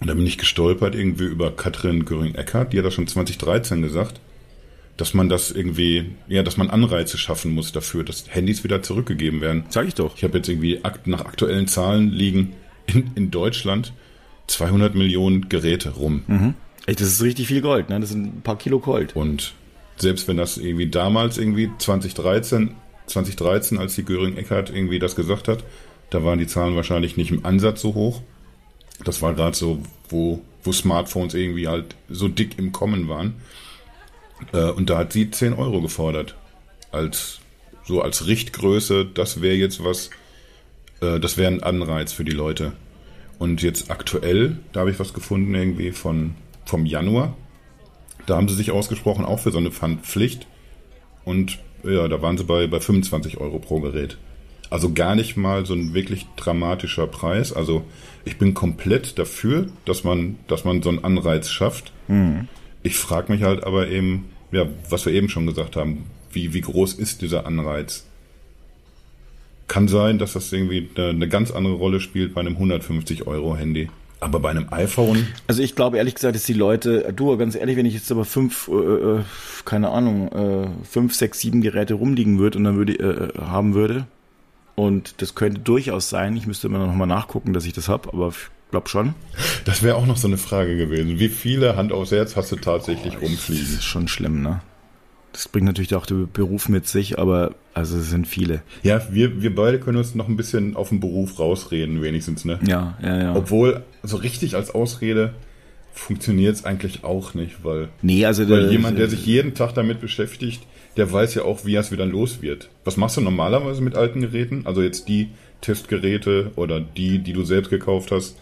Speaker 2: Und da bin ich gestolpert irgendwie über Katrin Göring-Eckardt, die hat das schon 2013 gesagt, dass man das irgendwie, ja, dass man Anreize schaffen muss dafür, dass Handys wieder zurückgegeben werden.
Speaker 1: Sag ich doch.
Speaker 2: Ich habe jetzt irgendwie nach aktuellen Zahlen liegen in, in Deutschland 200 Millionen Geräte rum.
Speaker 1: Mhm. Echt, das ist richtig viel Gold, ne? Das sind ein paar Kilo Gold.
Speaker 2: Und selbst wenn das irgendwie damals irgendwie 2013 2013, als die Göring-Eckardt irgendwie das gesagt hat, da waren die Zahlen wahrscheinlich nicht im Ansatz so hoch. Das war gerade so, wo, wo Smartphones irgendwie halt so dick im Kommen waren. Äh, und da hat sie 10 Euro gefordert. Als, so als Richtgröße, das wäre jetzt was, äh, das wäre ein Anreiz für die Leute. Und jetzt aktuell, da habe ich was gefunden irgendwie von, vom Januar. Da haben sie sich ausgesprochen, auch für so eine Pfandpflicht. Und ja, da waren sie bei, bei 25 Euro pro Gerät. Also gar nicht mal so ein wirklich dramatischer Preis. Also ich bin komplett dafür, dass man, dass man so einen Anreiz schafft. Mhm. Ich frage mich halt aber eben, ja, was wir eben schon gesagt haben, wie, wie groß ist dieser Anreiz? Kann sein, dass das irgendwie eine, eine ganz andere Rolle spielt bei einem 150 Euro Handy. Aber bei einem iPhone?
Speaker 1: Also ich glaube ehrlich gesagt, dass die Leute, du ganz ehrlich, wenn ich jetzt aber fünf, äh, äh, keine Ahnung, äh, fünf, sechs, sieben Geräte rumliegen würde und dann würde äh, haben würde, und das könnte durchaus sein, ich müsste immer noch mal nachgucken, dass ich das habe, aber ich glaube schon.
Speaker 2: Das wäre auch noch so eine Frage gewesen. Wie viele Hand aufs Herz hast du tatsächlich oh, rumfliegen? Das
Speaker 1: ist schon schlimm, ne? Das bringt natürlich auch den Beruf mit sich, aber also es sind viele.
Speaker 2: Ja, wir, wir beide können uns noch ein bisschen auf den Beruf rausreden, wenigstens, ne?
Speaker 1: Ja, ja, ja.
Speaker 2: Obwohl, so richtig als Ausrede funktioniert es eigentlich auch nicht, weil,
Speaker 1: nee, also
Speaker 2: weil der, jemand, der sich jeden Tag damit beschäftigt, der weiß ja auch, wie er es wieder los wird. Was machst du normalerweise mit alten Geräten? Also jetzt die Testgeräte oder die, die du selbst gekauft hast,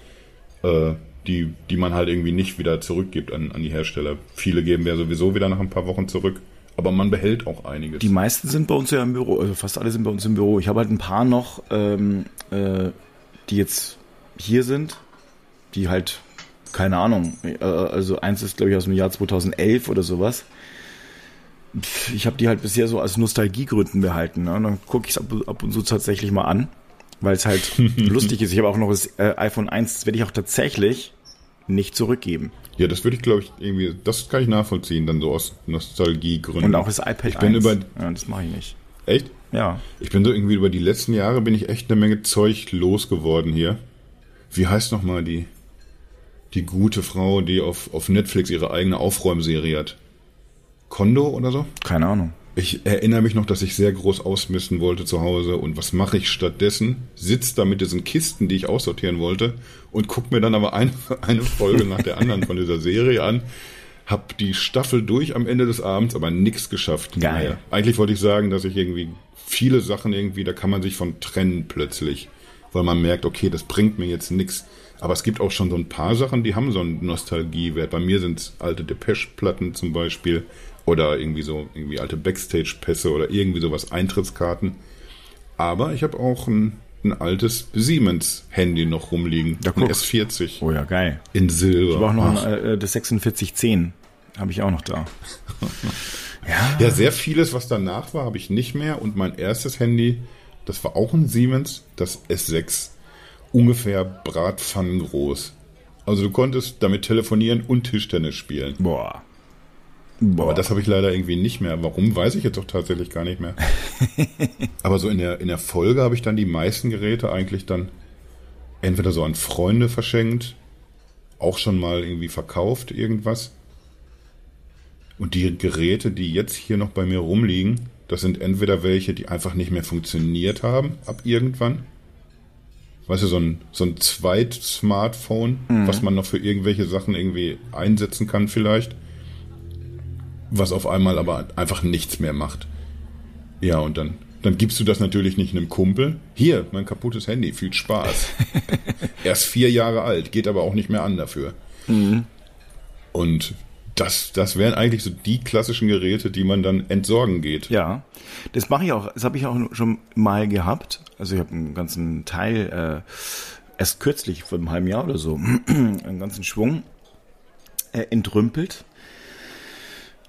Speaker 2: äh, die, die man halt irgendwie nicht wieder zurückgibt an, an die Hersteller. Viele geben ja sowieso wieder nach ein paar Wochen zurück. Aber man behält auch einiges.
Speaker 1: Die meisten sind bei uns ja im Büro, also fast alle sind bei uns im Büro. Ich habe halt ein paar noch, ähm, äh, die jetzt hier sind, die halt, keine Ahnung, äh, also eins ist glaube ich aus dem Jahr 2011 oder sowas. Ich habe die halt bisher so aus Nostalgiegründen behalten. Ne? Und dann gucke ich es ab, ab, und zu tatsächlich mal an, weil es halt lustig ist. Ich habe auch noch das äh, iPhone 1, das werde ich auch tatsächlich nicht zurückgeben.
Speaker 2: Ja, das würde ich, glaube ich, irgendwie, das kann ich nachvollziehen, dann so aus Nostalgiegründen.
Speaker 1: Und auch das iPad
Speaker 2: ich bin 1. Über,
Speaker 1: ja, das mache ich nicht.
Speaker 2: Echt?
Speaker 1: Ja.
Speaker 2: Ich bin so irgendwie über die letzten Jahre bin ich echt eine Menge Zeug losgeworden hier. Wie heißt nochmal die, die gute Frau, die auf, auf Netflix ihre eigene Aufräumserie hat? Kondo oder so?
Speaker 1: Keine Ahnung.
Speaker 2: Ich erinnere mich noch, dass ich sehr groß ausmisten wollte zu Hause. Und was mache ich stattdessen? Sitz da mit diesen Kisten, die ich aussortieren wollte, und guck mir dann aber eine, eine Folge nach der anderen von dieser Serie an. Hab die Staffel durch am Ende des Abends, aber nichts geschafft.
Speaker 1: Geil. Naja,
Speaker 2: eigentlich wollte ich sagen, dass ich irgendwie viele Sachen irgendwie, da kann man sich von trennen plötzlich. Weil man merkt, okay, das bringt mir jetzt nichts. Aber es gibt auch schon so ein paar Sachen, die haben so einen Nostalgiewert. Bei mir sind es alte Depeche-Platten zum Beispiel oder irgendwie so, irgendwie alte Backstage-Pässe oder irgendwie sowas, Eintrittskarten. Aber ich habe auch ein, ein altes Siemens-Handy noch rumliegen.
Speaker 1: Da
Speaker 2: ein S40.
Speaker 1: Oh ja, geil.
Speaker 2: In Silber. Ich
Speaker 1: habe auch noch ein, äh, das 4610. Habe ich auch noch da.
Speaker 2: ja. ja, sehr vieles, was danach war, habe ich nicht mehr. Und mein erstes Handy, das war auch ein Siemens, das S6. Ungefähr bratpfannengroß. Also du konntest damit telefonieren und Tischtennis spielen.
Speaker 1: Boah.
Speaker 2: Boah. Aber das habe ich leider irgendwie nicht mehr. Warum, weiß ich jetzt auch tatsächlich gar nicht mehr. Aber so in der, in der Folge habe ich dann die meisten Geräte eigentlich dann entweder so an Freunde verschenkt, auch schon mal irgendwie verkauft, irgendwas. Und die Geräte, die jetzt hier noch bei mir rumliegen, das sind entweder welche, die einfach nicht mehr funktioniert haben ab irgendwann. Weißt du, so ein, so ein Zweit-Smartphone, mhm. was man noch für irgendwelche Sachen irgendwie einsetzen kann vielleicht. Was auf einmal aber einfach nichts mehr macht. Ja, und dann, dann gibst du das natürlich nicht einem Kumpel. Hier, mein kaputtes Handy, viel Spaß. er ist vier Jahre alt, geht aber auch nicht mehr an dafür. Mhm. Und das, das wären eigentlich so die klassischen Geräte, die man dann entsorgen geht.
Speaker 1: Ja, das mache ich auch. Das habe ich auch schon mal gehabt. Also ich habe einen ganzen Teil äh, erst kürzlich vor einem halben Jahr oder so einen ganzen Schwung äh, entrümpelt.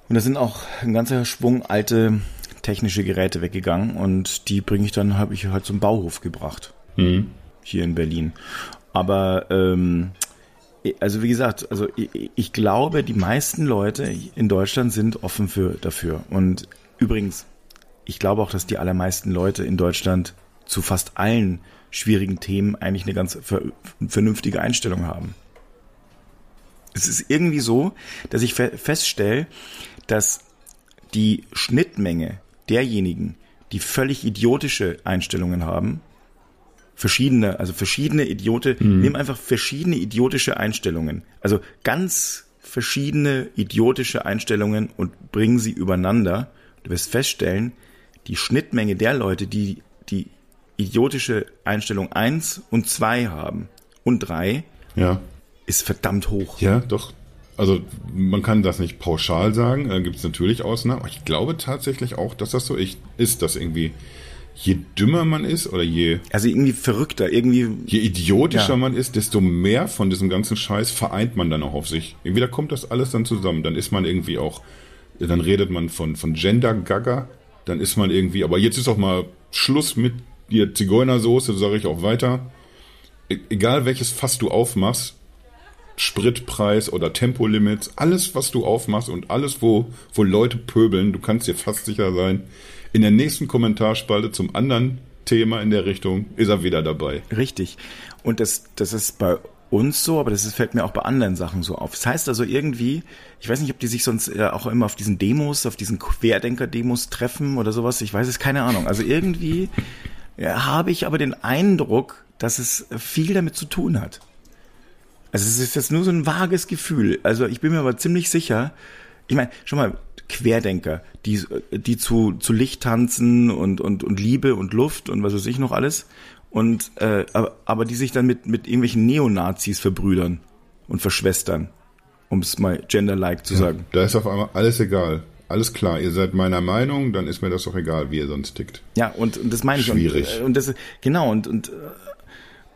Speaker 1: Und da sind auch ein ganzer Schwung alte technische Geräte weggegangen und die bringe ich dann, habe ich halt zum Bauhof gebracht. Mhm. Hier in Berlin. Aber ähm, also wie gesagt, also ich, ich, glaube, die meisten Leute in Deutschland sind offen für dafür. Und übrigens, ich glaube auch, dass die allermeisten Leute in Deutschland zu fast allen schwierigen Themen eigentlich eine ganz vernünftige Einstellung haben. Es ist irgendwie so, dass ich feststelle, dass die Schnittmenge derjenigen, die völlig idiotische Einstellungen haben, verschiedene, also verschiedene Idiote, mhm. nimm einfach verschiedene idiotische Einstellungen. Also ganz verschiedene idiotische Einstellungen und bring sie übereinander. Du wirst feststellen, die Schnittmenge der Leute, die die idiotische Einstellung 1 und 2 haben und 3,
Speaker 2: ja.
Speaker 1: ist verdammt hoch.
Speaker 2: Ja, doch. Also man kann das nicht pauschal sagen, da gibt es natürlich Ausnahmen. Aber ich glaube tatsächlich auch, dass das so ist, dass irgendwie je dümmer man ist oder je.
Speaker 1: Also irgendwie verrückter, irgendwie.
Speaker 2: Je idiotischer ja. man ist, desto mehr von diesem ganzen Scheiß vereint man dann auch auf sich. Irgendwie da kommt das alles dann zusammen. Dann ist man irgendwie auch, dann redet man von, von Gender-Gaga, dann ist man irgendwie, aber jetzt ist auch mal Schluss mit dir Zigeunersoße, sage ich auch weiter. E egal welches Fass du aufmachst, Spritpreis oder Tempolimits, alles, was du aufmachst und alles, wo, wo Leute pöbeln, du kannst dir fast sicher sein, in der nächsten Kommentarspalte zum anderen Thema in der Richtung ist er wieder dabei.
Speaker 1: Richtig. Und das, das ist bei uns so, aber das ist, fällt mir auch bei anderen Sachen so auf. Das heißt also irgendwie, ich weiß nicht, ob die sich sonst äh, auch immer auf diesen Demos, auf diesen Querdenker-Demos treffen oder sowas. Ich weiß es, keine Ahnung. Also irgendwie ja, habe ich aber den Eindruck, dass es viel damit zu tun hat. Also es ist jetzt nur so ein vages Gefühl. Also ich bin mir aber ziemlich sicher, ich meine, schon mal, Querdenker, die, die zu, zu Licht tanzen und, und, und Liebe und Luft und was weiß ich noch alles. Und, äh, aber, aber die sich dann mit, mit irgendwelchen Neonazis verbrüdern und verschwestern, um es mal genderlike zu ja, sagen.
Speaker 2: Da ist auf einmal alles egal. Alles klar, ihr seid meiner Meinung, dann ist mir das doch egal, wie ihr sonst tickt.
Speaker 1: Ja, und, und das meine ich.
Speaker 2: Schwierig.
Speaker 1: Und, und das, genau, und, und,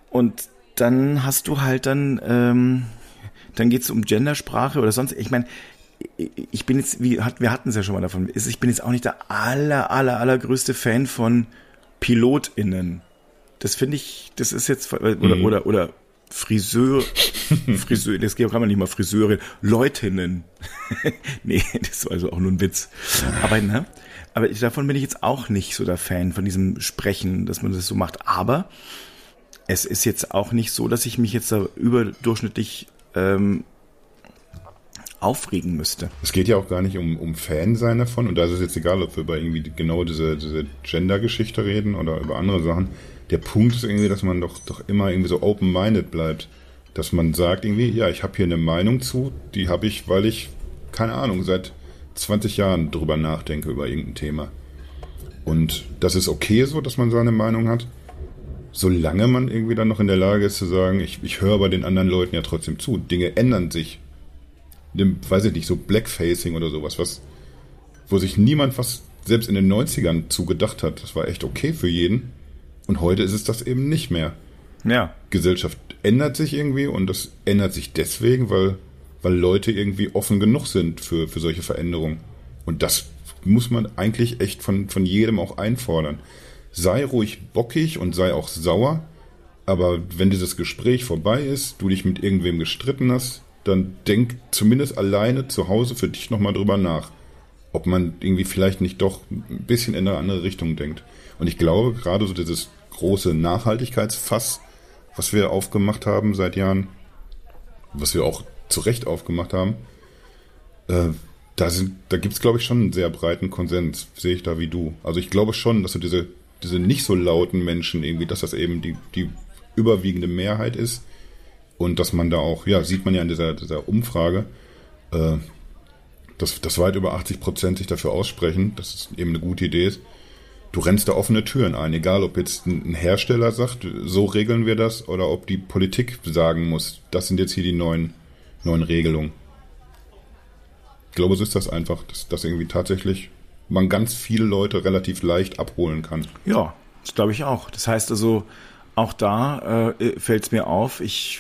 Speaker 1: und dann hast du halt dann, ähm, dann geht's um Gendersprache oder sonst. Ich meine, ich bin jetzt, wie wir hatten es ja schon mal davon, ich bin jetzt auch nicht der aller, aller, allergrößte Fan von PilotInnen. Das finde ich, das ist jetzt, oder, mhm. oder, oder Friseur, Friseur, das kann man nicht mal Friseurin, Leutinnen. nee, das war also auch nur ein Witz. Aber, ne, aber davon bin ich jetzt auch nicht so der Fan von diesem Sprechen, dass man das so macht. Aber es ist jetzt auch nicht so, dass ich mich jetzt da überdurchschnittlich ähm, aufregen müsste.
Speaker 2: Es geht ja auch gar nicht um, um Fan sein davon und da ist es jetzt egal, ob wir über irgendwie genau diese, diese Gender-Geschichte reden oder über andere Sachen. Der Punkt ist irgendwie, dass man doch, doch immer irgendwie so open-minded bleibt. Dass man sagt irgendwie, ja, ich habe hier eine Meinung zu, die habe ich, weil ich, keine Ahnung, seit 20 Jahren drüber nachdenke über irgendein Thema. Und das ist okay so, dass man seine Meinung hat, solange man irgendwie dann noch in der Lage ist zu sagen, ich, ich höre bei den anderen Leuten ja trotzdem zu. Dinge ändern sich dem, weiß ich nicht, so Blackfacing oder sowas, was, wo sich niemand was selbst in den 90ern zugedacht hat. Das war echt okay für jeden. Und heute ist es das eben nicht mehr.
Speaker 1: Ja.
Speaker 2: Gesellschaft ändert sich irgendwie und das ändert sich deswegen, weil, weil Leute irgendwie offen genug sind für, für solche Veränderungen. Und das muss man eigentlich echt von, von jedem auch einfordern. Sei ruhig bockig und sei auch sauer, Aber wenn dieses Gespräch vorbei ist, du dich mit irgendwem gestritten hast, dann denk zumindest alleine zu Hause für dich nochmal drüber nach, ob man irgendwie vielleicht nicht doch ein bisschen in eine andere Richtung denkt. Und ich glaube, gerade so dieses große Nachhaltigkeitsfass, was wir aufgemacht haben seit Jahren, was wir auch zu Recht aufgemacht haben, äh, da, sind, da gibt es, glaube ich, schon einen sehr breiten Konsens, sehe ich da wie du. Also ich glaube schon, dass so diese, diese nicht so lauten Menschen irgendwie, dass das eben die, die überwiegende Mehrheit ist und dass man da auch, ja, sieht man ja in dieser, dieser Umfrage, äh, dass, dass weit über 80 Prozent sich dafür aussprechen, dass es eben eine gute Idee ist. Du rennst da offene Türen ein, egal ob jetzt ein Hersteller sagt, so regeln wir das, oder ob die Politik sagen muss, das sind jetzt hier die neuen, neuen Regelungen. Ich glaube, so ist das einfach, dass, dass irgendwie tatsächlich man ganz viele Leute relativ leicht abholen kann.
Speaker 1: Ja, das glaube ich auch. Das heißt also, auch da äh, fällt es mir auf, ich,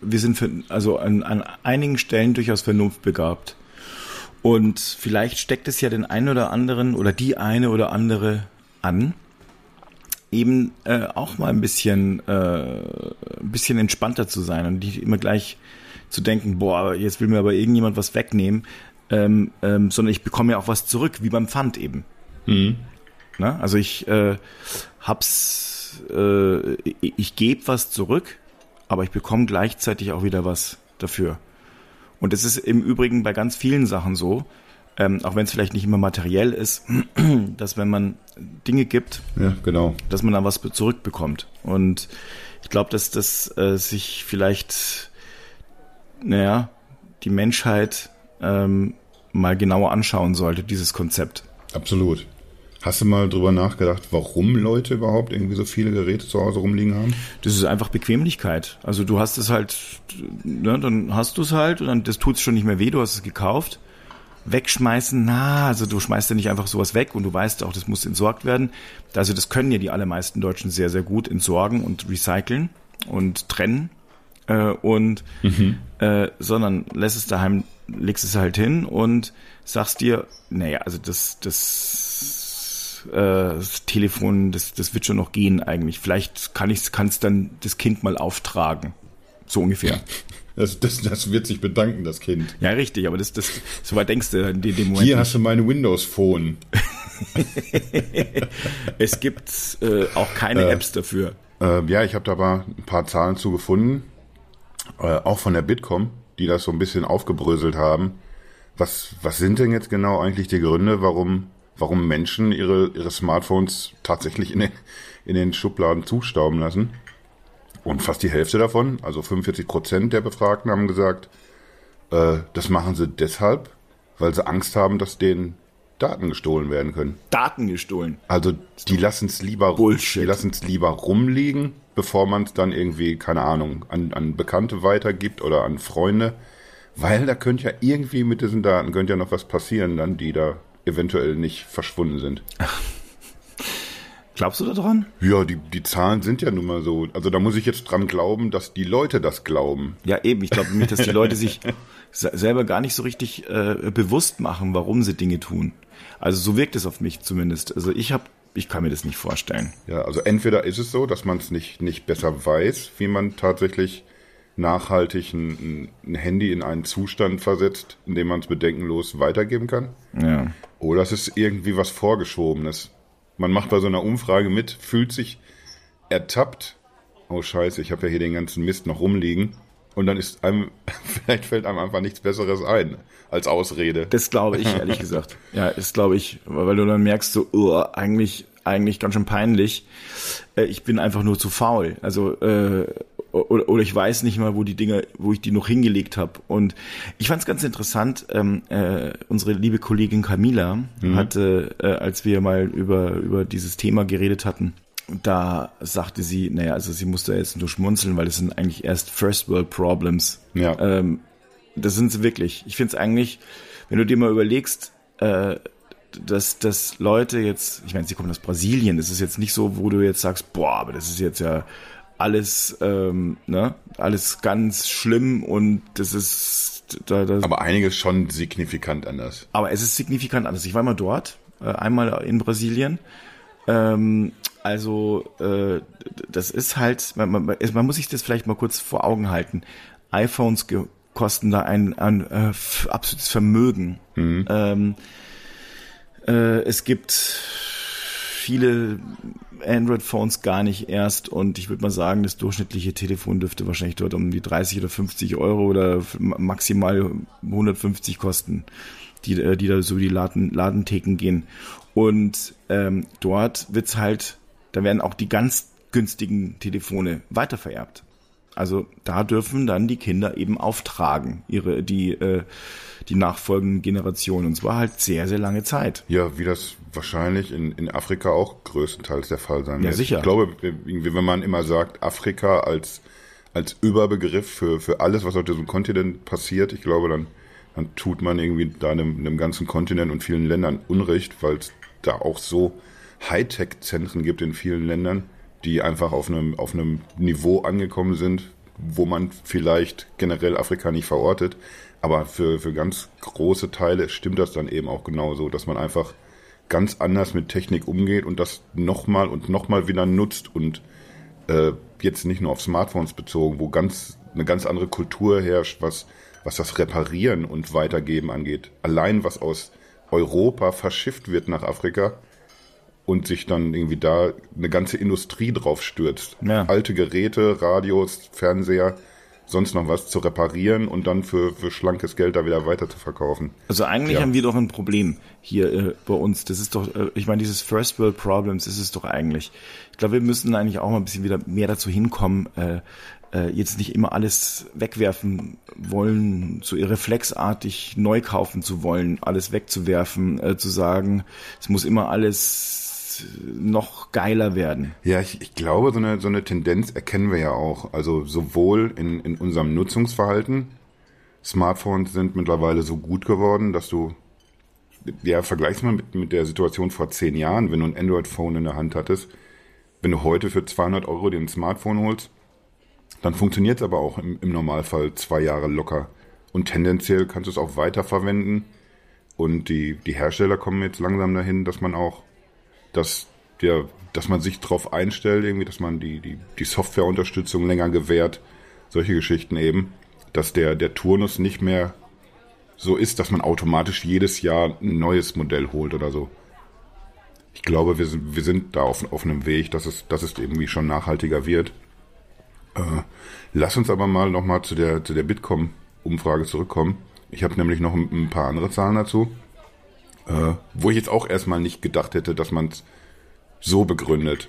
Speaker 1: wir sind für, also an, an einigen Stellen durchaus vernunftbegabt. Und vielleicht steckt es ja den einen oder anderen oder die eine oder andere an, eben äh, auch mal ein bisschen, äh, ein bisschen entspannter zu sein und nicht immer gleich zu denken, boah, jetzt will mir aber irgendjemand was wegnehmen, ähm, ähm, sondern ich bekomme ja auch was zurück, wie beim Pfand eben. Mhm. Na, also ich äh, hab's, äh, ich, gebe was zurück, aber ich bekomme gleichzeitig auch wieder was dafür. Und es ist im Übrigen bei ganz vielen Sachen so, ähm, auch wenn es vielleicht nicht immer materiell ist, dass wenn man Dinge gibt,
Speaker 2: ja, genau.
Speaker 1: dass man dann was zurückbekommt. Und ich glaube, dass das äh, sich vielleicht, naja, die Menschheit ähm, mal genauer anschauen sollte, dieses Konzept.
Speaker 2: Absolut. Hast du mal drüber nachgedacht, warum Leute überhaupt irgendwie so viele Geräte zu Hause rumliegen haben?
Speaker 1: Das ist einfach Bequemlichkeit. Also du hast es halt, ne, dann hast du es halt und dann das tut es schon nicht mehr weh, du hast es gekauft. Wegschmeißen, na, also du schmeißt ja nicht einfach sowas weg und du weißt auch, das muss entsorgt werden. Also das können ja die allermeisten Deutschen sehr, sehr gut entsorgen und recyceln und trennen. Äh, und mhm. äh, sondern lässt es daheim legst es halt hin und sagst dir, naja, also das, das, äh, das Telefon, das, das wird schon noch gehen eigentlich. Vielleicht kann ich kann's dann das Kind mal auftragen. So ungefähr.
Speaker 2: Das, das, das wird sich bedanken, das Kind.
Speaker 1: Ja, richtig, aber das, das, so weit denkst du in dem
Speaker 2: Moment. Hier hast du meine Windows Phone.
Speaker 1: es gibt äh, auch keine äh, Apps dafür.
Speaker 2: Äh, ja, ich habe da aber ein paar Zahlen zu gefunden, äh, auch von der Bitkom die das so ein bisschen aufgebröselt haben. Was, was sind denn jetzt genau eigentlich die Gründe, warum, warum Menschen ihre, ihre Smartphones tatsächlich in den, in den Schubladen zustauben lassen? Und fast die Hälfte davon, also 45 Prozent der Befragten haben gesagt, äh, das machen sie deshalb, weil sie Angst haben, dass denen Daten gestohlen werden können.
Speaker 1: Daten gestohlen?
Speaker 2: Also die lassen es lieber,
Speaker 1: Bullshit.
Speaker 2: die lassen es lieber rumliegen, bevor man es dann irgendwie, keine Ahnung, an, an Bekannte weitergibt oder an Freunde. Weil da könnte ja irgendwie mit diesen Daten könnte ja noch was passieren, dann, die da eventuell nicht verschwunden sind.
Speaker 1: Glaubst du daran?
Speaker 2: Ja, die, die Zahlen sind ja nun mal so. Also da muss ich jetzt dran glauben, dass die Leute das glauben.
Speaker 1: Ja, eben. Ich glaube nämlich, dass die Leute sich selber gar nicht so richtig äh, bewusst machen, warum sie Dinge tun. Also so wirkt es auf mich zumindest. Also ich habe ich kann mir das nicht vorstellen.
Speaker 2: Ja, also entweder ist es so, dass man es nicht, nicht besser weiß, wie man tatsächlich nachhaltig ein, ein Handy in einen Zustand versetzt, in dem man es bedenkenlos weitergeben kann.
Speaker 1: Ja.
Speaker 2: Oder es ist irgendwie was Vorgeschobenes. Man macht bei so einer Umfrage mit, fühlt sich ertappt. Oh scheiße, ich habe ja hier den ganzen Mist noch rumliegen. Und dann ist einem, vielleicht fällt einem einfach nichts Besseres ein als Ausrede.
Speaker 1: Das glaube ich, ehrlich gesagt. Ja, ist glaube ich, weil du dann merkst so, oh, eigentlich, eigentlich ganz schön peinlich. Äh, ich bin einfach nur zu faul. Also, äh, oder, oder ich weiß nicht mal, wo die Dinger, wo ich die noch hingelegt habe. Und ich fand es ganz interessant, ähm, äh, unsere liebe Kollegin Camila mhm. hatte, äh, als wir mal über, über dieses Thema geredet hatten, da sagte sie, naja, also sie musste jetzt nur schmunzeln, weil das sind eigentlich erst First World Problems.
Speaker 2: Ja.
Speaker 1: Ähm, das sind sie wirklich. Ich finde es eigentlich, wenn du dir mal überlegst, äh, dass, dass Leute jetzt, ich meine, sie kommen aus Brasilien, das ist jetzt nicht so, wo du jetzt sagst, boah, aber das ist jetzt ja alles, ähm, ne, alles ganz schlimm und das ist
Speaker 2: da, da, Aber einiges schon signifikant anders.
Speaker 1: Aber es ist signifikant anders. Ich war mal dort, äh, einmal in Brasilien Ähm, also äh, das ist halt, man, man, man muss sich das vielleicht mal kurz vor Augen halten. iPhones kosten da ein, ein äh, absolutes Vermögen. Mhm. Ähm, äh, es gibt viele Android-Phones gar nicht erst und ich würde mal sagen, das durchschnittliche Telefon dürfte wahrscheinlich dort um die 30 oder 50 Euro oder maximal 150 kosten, die, äh, die da so die Laden, Ladentheken gehen. Und ähm, dort wird's halt, da werden auch die ganz günstigen Telefone weitervererbt. Also da dürfen dann die Kinder eben auftragen, ihre die äh, die nachfolgenden Generationen. Und zwar halt sehr, sehr lange Zeit.
Speaker 2: Ja, wie das wahrscheinlich in, in Afrika auch größtenteils der Fall sein
Speaker 1: wird. Ja, sicher.
Speaker 2: Ich glaube, wenn man immer sagt, Afrika als, als Überbegriff für, für alles, was auf diesem Kontinent passiert, ich glaube, dann, dann tut man irgendwie da einem, einem ganzen Kontinent und vielen Ländern Unrecht, weil es da auch so Hightech-Zentren gibt in vielen Ländern, die einfach auf einem, auf einem Niveau angekommen sind, wo man vielleicht generell Afrika nicht verortet. Aber für, für ganz große Teile stimmt das dann eben auch genauso, dass man einfach ganz anders mit Technik umgeht und das nochmal und nochmal wieder nutzt und äh, jetzt nicht nur auf Smartphones bezogen, wo ganz eine ganz andere Kultur herrscht, was, was das Reparieren und Weitergeben angeht. Allein was aus Europa verschifft wird nach Afrika und sich dann irgendwie da eine ganze Industrie drauf stürzt. Ja. Alte Geräte, Radios, Fernseher, sonst noch was zu reparieren und dann für, für schlankes Geld da wieder weiter zu verkaufen.
Speaker 1: Also eigentlich ja. haben wir doch ein Problem hier äh, bei uns. Das ist doch, äh, ich meine, dieses First World Problems ist es doch eigentlich. Ich glaube, wir müssen eigentlich auch mal ein bisschen wieder mehr dazu hinkommen, äh, äh, jetzt nicht immer alles wegwerfen wollen, so reflexartig neu kaufen zu wollen, alles wegzuwerfen, äh, zu sagen, es muss immer alles noch geiler werden.
Speaker 2: Ja, ich, ich glaube, so eine, so eine Tendenz erkennen wir ja auch. Also sowohl in, in unserem Nutzungsverhalten. Smartphones sind mittlerweile so gut geworden, dass du, ja, vergleichst mal mit, mit der Situation vor zehn Jahren, wenn du ein Android-Phone in der Hand hattest. Wenn du heute für 200 Euro dir ein Smartphone holst, dann funktioniert es aber auch im, im Normalfall zwei Jahre locker. Und tendenziell kannst du es auch weiterverwenden. Und die, die Hersteller kommen jetzt langsam dahin, dass man auch dass der, dass man sich darauf einstellt, irgendwie, dass man die, die, die Softwareunterstützung länger gewährt, solche Geschichten eben, dass der, der Turnus nicht mehr so ist, dass man automatisch jedes Jahr ein neues Modell holt oder so. Ich glaube, wir sind, wir sind da auf, auf einem Weg, dass es, dass es irgendwie schon nachhaltiger wird. Äh, lass uns aber mal nochmal zu der, zu der Bitkom-Umfrage zurückkommen. Ich habe nämlich noch ein, ein paar andere Zahlen dazu. Äh, wo ich jetzt auch erstmal nicht gedacht hätte, dass man es so begründet.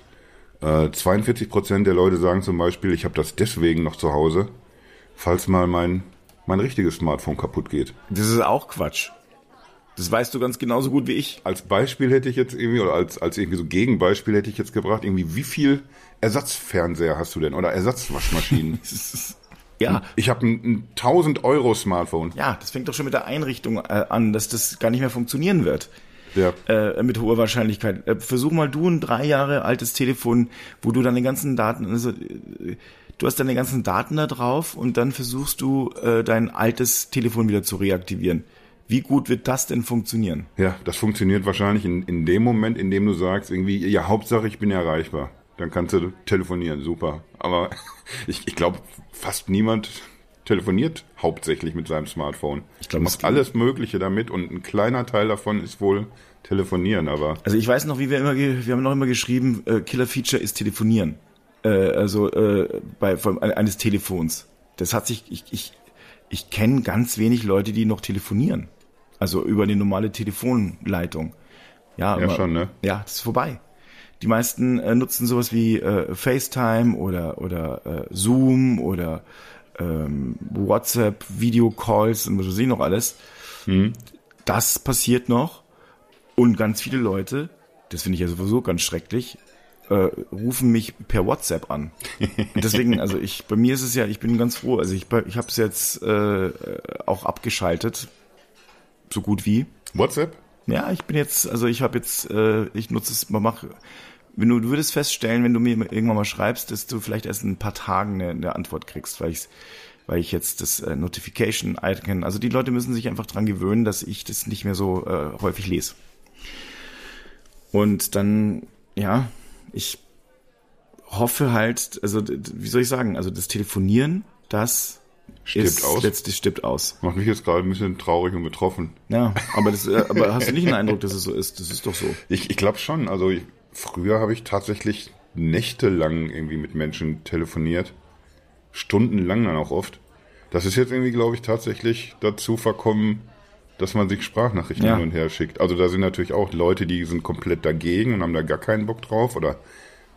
Speaker 2: Äh, 42 Prozent der Leute sagen zum Beispiel, ich habe das deswegen noch zu Hause, falls mal mein, mein richtiges Smartphone kaputt geht.
Speaker 1: Das ist auch Quatsch. Das weißt du ganz genauso gut wie ich.
Speaker 2: Als Beispiel hätte ich jetzt irgendwie, oder als, als irgendwie so Gegenbeispiel hätte ich jetzt gebracht, irgendwie, wie viel Ersatzfernseher hast du denn? Oder Ersatzwaschmaschinen? Ja. Ich habe ein, ein 1000 Euro Smartphone.
Speaker 1: Ja, das fängt doch schon mit der Einrichtung äh, an, dass das gar nicht mehr funktionieren wird.
Speaker 2: Ja.
Speaker 1: Äh, mit hoher Wahrscheinlichkeit. Äh, versuch mal du ein drei Jahre altes Telefon, wo du deine ganzen Daten, also äh, du hast deine ganzen Daten da drauf und dann versuchst du äh, dein altes Telefon wieder zu reaktivieren. Wie gut wird das denn funktionieren?
Speaker 2: Ja, das funktioniert wahrscheinlich in, in dem Moment, in dem du sagst, irgendwie, ja, Hauptsache ich bin erreichbar. Dann kannst du telefonieren, super. Aber ich, ich glaube, fast niemand telefoniert hauptsächlich mit seinem Smartphone. Ich glaube, macht alles Mögliche damit und ein kleiner Teil davon ist wohl telefonieren, aber.
Speaker 1: Also ich weiß noch, wie wir immer, wir haben noch immer geschrieben, äh, Killer Feature ist telefonieren. Äh, also äh, bei von, eines Telefons. Das hat sich, ich, ich, ich kenne ganz wenig Leute, die noch telefonieren. Also über eine normale Telefonleitung. Ja,
Speaker 2: ja immer, schon, ne?
Speaker 1: Ja, das ist vorbei. Die meisten äh, nutzen sowas wie äh, FaceTime oder, oder äh, Zoom oder ähm, WhatsApp, Videocalls und was weiß ich noch alles. Mhm. Das passiert noch. Und ganz viele Leute, das finde ich ja sowieso ganz schrecklich, äh, rufen mich per WhatsApp an. Und deswegen, also ich, bei mir ist es ja, ich bin ganz froh, also ich, ich habe es jetzt äh, auch abgeschaltet, so gut wie.
Speaker 2: WhatsApp?
Speaker 1: Ja, ich bin jetzt, also ich habe jetzt, äh, ich nutze es, man macht, wenn du, du würdest feststellen, wenn du mir irgendwann mal schreibst, dass du vielleicht erst in ein paar Tagen eine, eine Antwort kriegst, weil ich weil ich jetzt das äh, Notification-Icon, also die Leute müssen sich einfach dran gewöhnen, dass ich das nicht mehr so äh, häufig lese. Und dann ja, ich hoffe halt, also wie soll ich sagen, also das Telefonieren, das
Speaker 2: Stirbt
Speaker 1: ist
Speaker 2: aus.
Speaker 1: letztlich stirbt aus.
Speaker 2: Macht mich jetzt gerade ein bisschen traurig und betroffen.
Speaker 1: Ja, aber das, äh, aber hast du nicht den Eindruck, dass es so ist? Das ist doch so.
Speaker 2: Ich, ich glaube schon. Also ich, früher habe ich tatsächlich nächtelang irgendwie mit Menschen telefoniert. Stundenlang dann auch oft. Das ist jetzt irgendwie, glaube ich, tatsächlich dazu verkommen, dass man sich Sprachnachrichten
Speaker 1: Ja.
Speaker 2: hin und her schickt. Also da sind natürlich auch Leute, die sind komplett dagegen und haben da gar keinen Bock drauf oder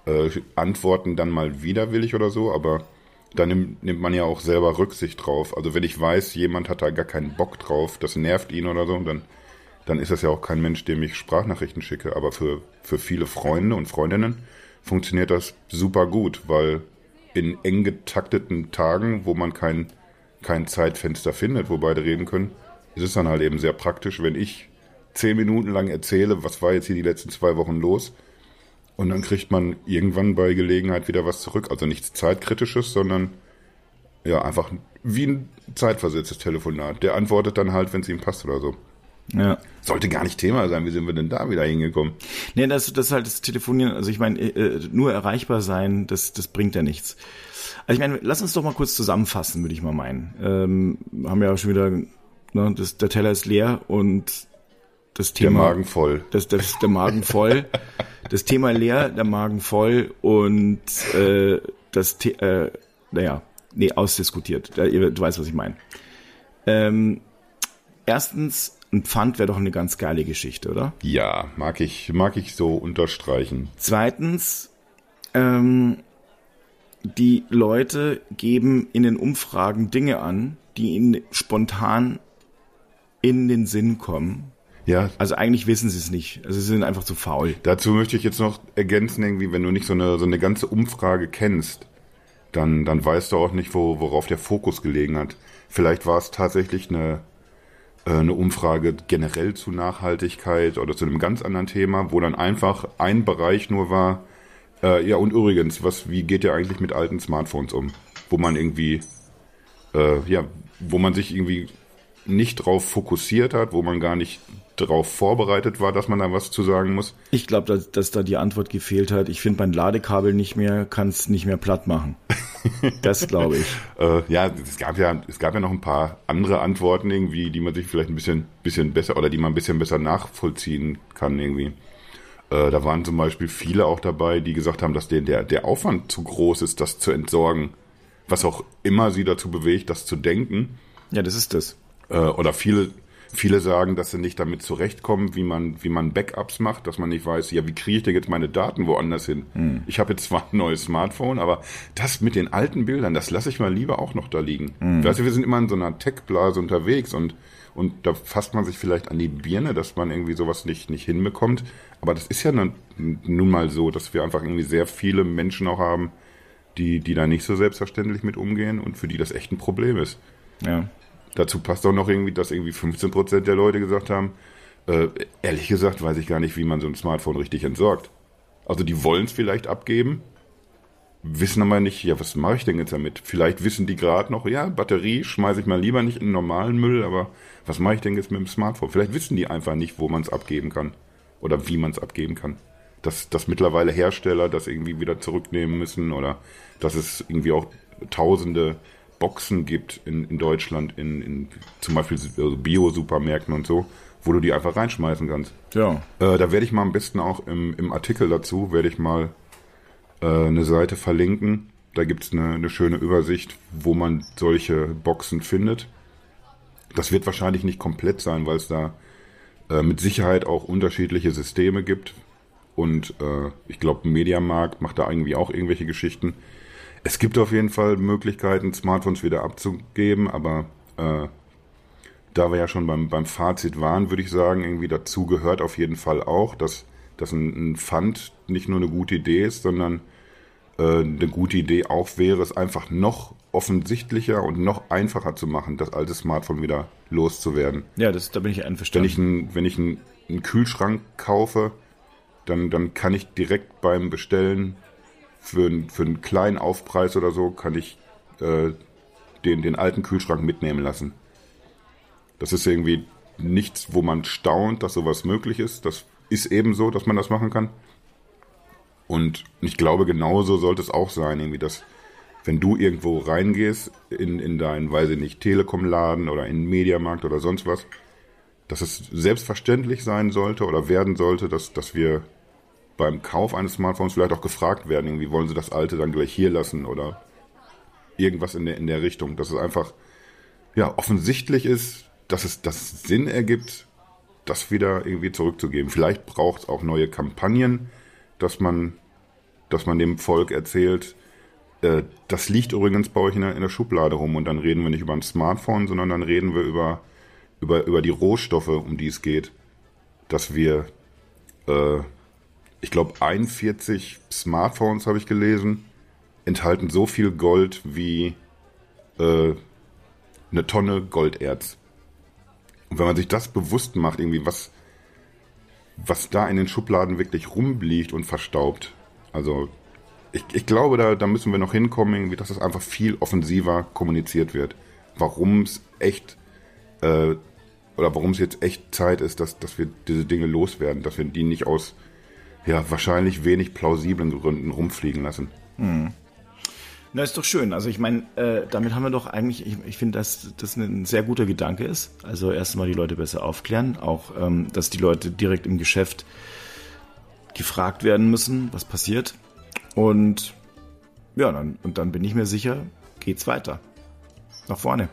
Speaker 2: äh, antworten dann mal widerwillig oder so, aber da nimmt, nimmt man ja auch selber Rücksicht drauf. Also wenn ich weiß, jemand hat da gar keinen Bock drauf, das nervt ihn oder so, dann, dann ist das ja auch kein Mensch, dem ich Sprachnachrichten schicke. Aber für, für viele Freunde und Freundinnen funktioniert das super gut, weil in eng getakteten Tagen, wo man kein, kein Zeitfenster findet, wo beide reden können, ist es dann halt eben sehr praktisch, wenn ich zehn Minuten lang erzähle, was war jetzt hier die letzten zwei Wochen los, und dann kriegt man irgendwann bei Gelegenheit wieder was zurück. Also nichts Zeitkritisches, sondern ja, einfach wie ein zeitversetztes Telefonat. Der antwortet dann halt, wenn es ihm passt oder so.
Speaker 1: Ja.
Speaker 2: Sollte gar nicht Thema sein. Wie sind wir denn da wieder hingekommen?
Speaker 1: Nee, das, das ist halt das Telefonieren, also ich meine, äh, nur erreichbar sein, das, das bringt ja nichts. Also ich meine, lass uns doch mal kurz zusammenfassen, würde ich mal meinen. Ähm, haben ja auch schon wieder, ne, das, der Teller ist leer und das
Speaker 2: Der
Speaker 1: Thema.
Speaker 2: Magen voll.
Speaker 1: Das, das, der Magen voll. das Thema leer, der Magen voll und äh, das, The äh, naja, nee, ausdiskutiert. Du weißt, was ich meine. Ähm, erstens, ein Pfand wäre doch eine ganz geile Geschichte, oder?
Speaker 2: Ja, mag ich, mag ich so unterstreichen.
Speaker 1: Zweitens, ähm, die Leute geben in den Umfragen Dinge an, die ihnen spontan in den Sinn kommen.
Speaker 2: Ja,
Speaker 1: Also eigentlich wissen sie es nicht. Also sie sind einfach zu faul.
Speaker 2: Dazu möchte ich jetzt noch ergänzen, irgendwie, wenn du nicht so eine, so eine ganze Umfrage kennst, dann, dann weißt du auch nicht, wo, worauf der Fokus gelegen hat. Vielleicht war es tatsächlich eine, äh, eine Umfrage generell zu Nachhaltigkeit oder zu einem ganz anderen Thema, wo dann einfach ein Bereich nur war, äh, ja und übrigens, was, wie geht ihr eigentlich mit alten Smartphones um? Wo man irgendwie, äh, ja, wo man sich irgendwie nicht drauf fokussiert hat, wo man gar nicht darauf vorbereitet war, dass man da was zu sagen muss.
Speaker 1: Ich glaube, dass, dass da die Antwort gefehlt hat. Ich finde mein Ladekabel nicht mehr, kann es nicht mehr platt machen. Das glaube ich.
Speaker 2: Äh, ja, es gab ja, es gab ja noch ein paar andere Antworten irgendwie, die man sich vielleicht ein bisschen, bisschen besser oder die man ein bisschen besser nachvollziehen kann irgendwie. Äh, da waren zum Beispiel viele auch dabei, die gesagt haben, dass der, der, der Aufwand zu groß ist, das zu entsorgen. Was auch immer sie dazu bewegt, das zu denken.
Speaker 1: Ja, das ist das.
Speaker 2: Äh, oder viele, viele sagen, dass sie nicht damit zurechtkommen, wie man, wie man Backups macht, dass man nicht weiß, ja, wie kriege ich denn jetzt meine Daten woanders hin? Ich habe jetzt zwar ein neues Smartphone, aber das mit den alten Bildern, das lasse ich mal lieber auch noch da liegen. Weißt du, wir sind immer in so einer Tech-Blase unterwegs und, und da fasst man sich vielleicht an die Birne, dass man irgendwie sowas nicht, nicht hinbekommt. Aber das ist ja nun, nun mal so, dass wir einfach irgendwie sehr viele Menschen auch haben, die, die da nicht so selbstverständlich mit umgehen und für die das echt ein Problem ist.
Speaker 1: Ja.
Speaker 2: Dazu passt auch noch irgendwie, dass irgendwie 15% der Leute gesagt haben, äh, ehrlich gesagt weiß ich gar nicht, wie man so ein Smartphone richtig entsorgt. Also die wollen es vielleicht abgeben, wissen aber nicht, ja, was mache ich denn jetzt damit? Vielleicht wissen die gerade noch, ja, Batterie schmeiße ich mal lieber nicht in den normalen Müll, aber was mache ich denn jetzt mit dem Smartphone? Vielleicht wissen die einfach nicht, wo man es abgeben kann oder wie man es abgeben kann. Dass, dass mittlerweile Hersteller das irgendwie wieder zurücknehmen müssen oder dass es irgendwie auch tausende Boxen gibt in, in Deutschland, in, in zum Beispiel also Bio-Supermärkten und so, wo du die einfach reinschmeißen kannst.
Speaker 1: Ja.
Speaker 2: Äh, da werde ich mal am besten auch im, im Artikel dazu, werde ich mal äh, eine Seite verlinken. Da gibt's eine, eine schöne Übersicht, wo man solche Boxen findet. Das wird wahrscheinlich nicht komplett sein, weil es da äh, mit Sicherheit auch unterschiedliche Systeme gibt. Und äh, ich glaube, Mediamarkt macht da irgendwie auch irgendwelche Geschichten. Es gibt auf jeden Fall Möglichkeiten, Smartphones wieder abzugeben, aber äh, da wir ja schon beim, beim Fazit waren, würde ich sagen, irgendwie dazu gehört auf jeden Fall auch, dass, dass ein, ein Pfand nicht nur eine gute Idee ist, sondern äh, eine gute Idee auch wäre, es einfach noch offensichtlicher und noch einfacher zu machen, das alte Smartphone wieder loszuwerden.
Speaker 1: Ja, das, da bin ich
Speaker 2: Wenn
Speaker 1: einverstanden.
Speaker 2: ich, ein, wenn ich einen, einen Kühlschrank kaufe, dann, dann kann ich direkt beim Bestellen für, einen- für einen kleinen Aufpreis oder so, kann ich äh, den, den alten Kühlschrank mitnehmen lassen. Das ist irgendwie nichts, wo man staunt, dass sowas möglich ist. Das ist eben so, dass man das machen kann. Und ich glaube, genauso sollte es auch sein, irgendwie, dass wenn du irgendwo reingehst in, in deinen, weiß ich nicht, Telekom-Laden oder in den Mediamarkt oder sonst was, dass es selbstverständlich sein sollte oder werden sollte, dass, dass wir beim Kauf eines Smartphones vielleicht auch gefragt werden, irgendwie wollen sie das alte dann gleich hier lassen oder irgendwas in der, in der Richtung. Dass es einfach ja, offensichtlich ist, dass es das Sinn ergibt, das wieder irgendwie zurückzugeben. Vielleicht braucht es auch neue Kampagnen, dass man, dass man dem Volk erzählt, äh, das liegt übrigens bei euch in der, in der Schublade rum und dann reden wir nicht über ein Smartphone, sondern dann reden wir über, über, über die Rohstoffe, um die es geht. Dass wir, äh, ich glaube, 41 Smartphones habe ich gelesen, enthalten so viel Gold wie äh, eine Tonne Golderz. Und wenn man sich das bewusst macht, irgendwie, was, was da in den Schubladen wirklich rumliegt und verstaubt, also ich, ich glaube, da, da müssen wir noch hinkommen, irgendwie, dass es einfach viel offensiver kommuniziert wird. Warum es echt äh, oder warum es jetzt echt Zeit ist, dass, dass wir diese Dinge loswerden, dass wir die nicht aus ja wahrscheinlich wenig plausiblen Gründen rumfliegen lassen. Hm.
Speaker 1: Na, ist doch schön. Also ich meine, äh, damit haben wir doch eigentlich, ich, ich finde, dass das ein sehr guter Gedanke ist. Also erstmal die Leute besser aufklären, auch ähm, dass die Leute direkt im Geschäft gefragt werden müssen, was passiert. Und ja, dann, und dann bin ich mir sicher, geht's weiter. Nach vorne.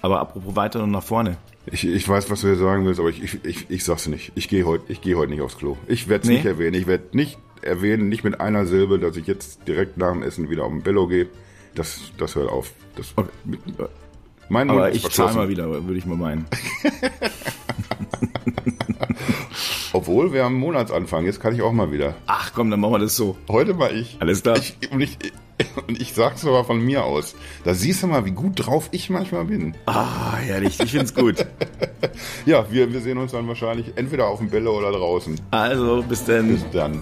Speaker 1: Aber apropos weiter und nach vorne.
Speaker 2: Ich, ich weiß, was du hier sagen willst, aber ich, ich, ich, ich sag's nicht. Ich gehe heute geh heut nicht aufs Klo. Ich werde es nee. nicht erwähnen. Ich werde nicht erwähnen, nicht mit einer Silbe, dass ich jetzt direkt nach dem Essen wieder auf den Bello gehe. Das, das hört auf. Das, okay.
Speaker 1: mein Aber ich zahle mal wieder, würde ich mal meinen.
Speaker 2: Obwohl, wir haben Monatsanfang, jetzt kann ich auch mal wieder.
Speaker 1: Ach komm, dann machen wir das so.
Speaker 2: Heute mal ich.
Speaker 1: Alles klar.
Speaker 2: Ich, und, ich, und ich sag's aber von mir aus. Da siehst du mal, wie gut drauf ich manchmal bin.
Speaker 1: Ah, herrlich, ich find's gut.
Speaker 2: ja, wir, wir sehen uns dann wahrscheinlich entweder auf dem Bälle oder draußen.
Speaker 1: Also, bis dann.
Speaker 2: Bis dann.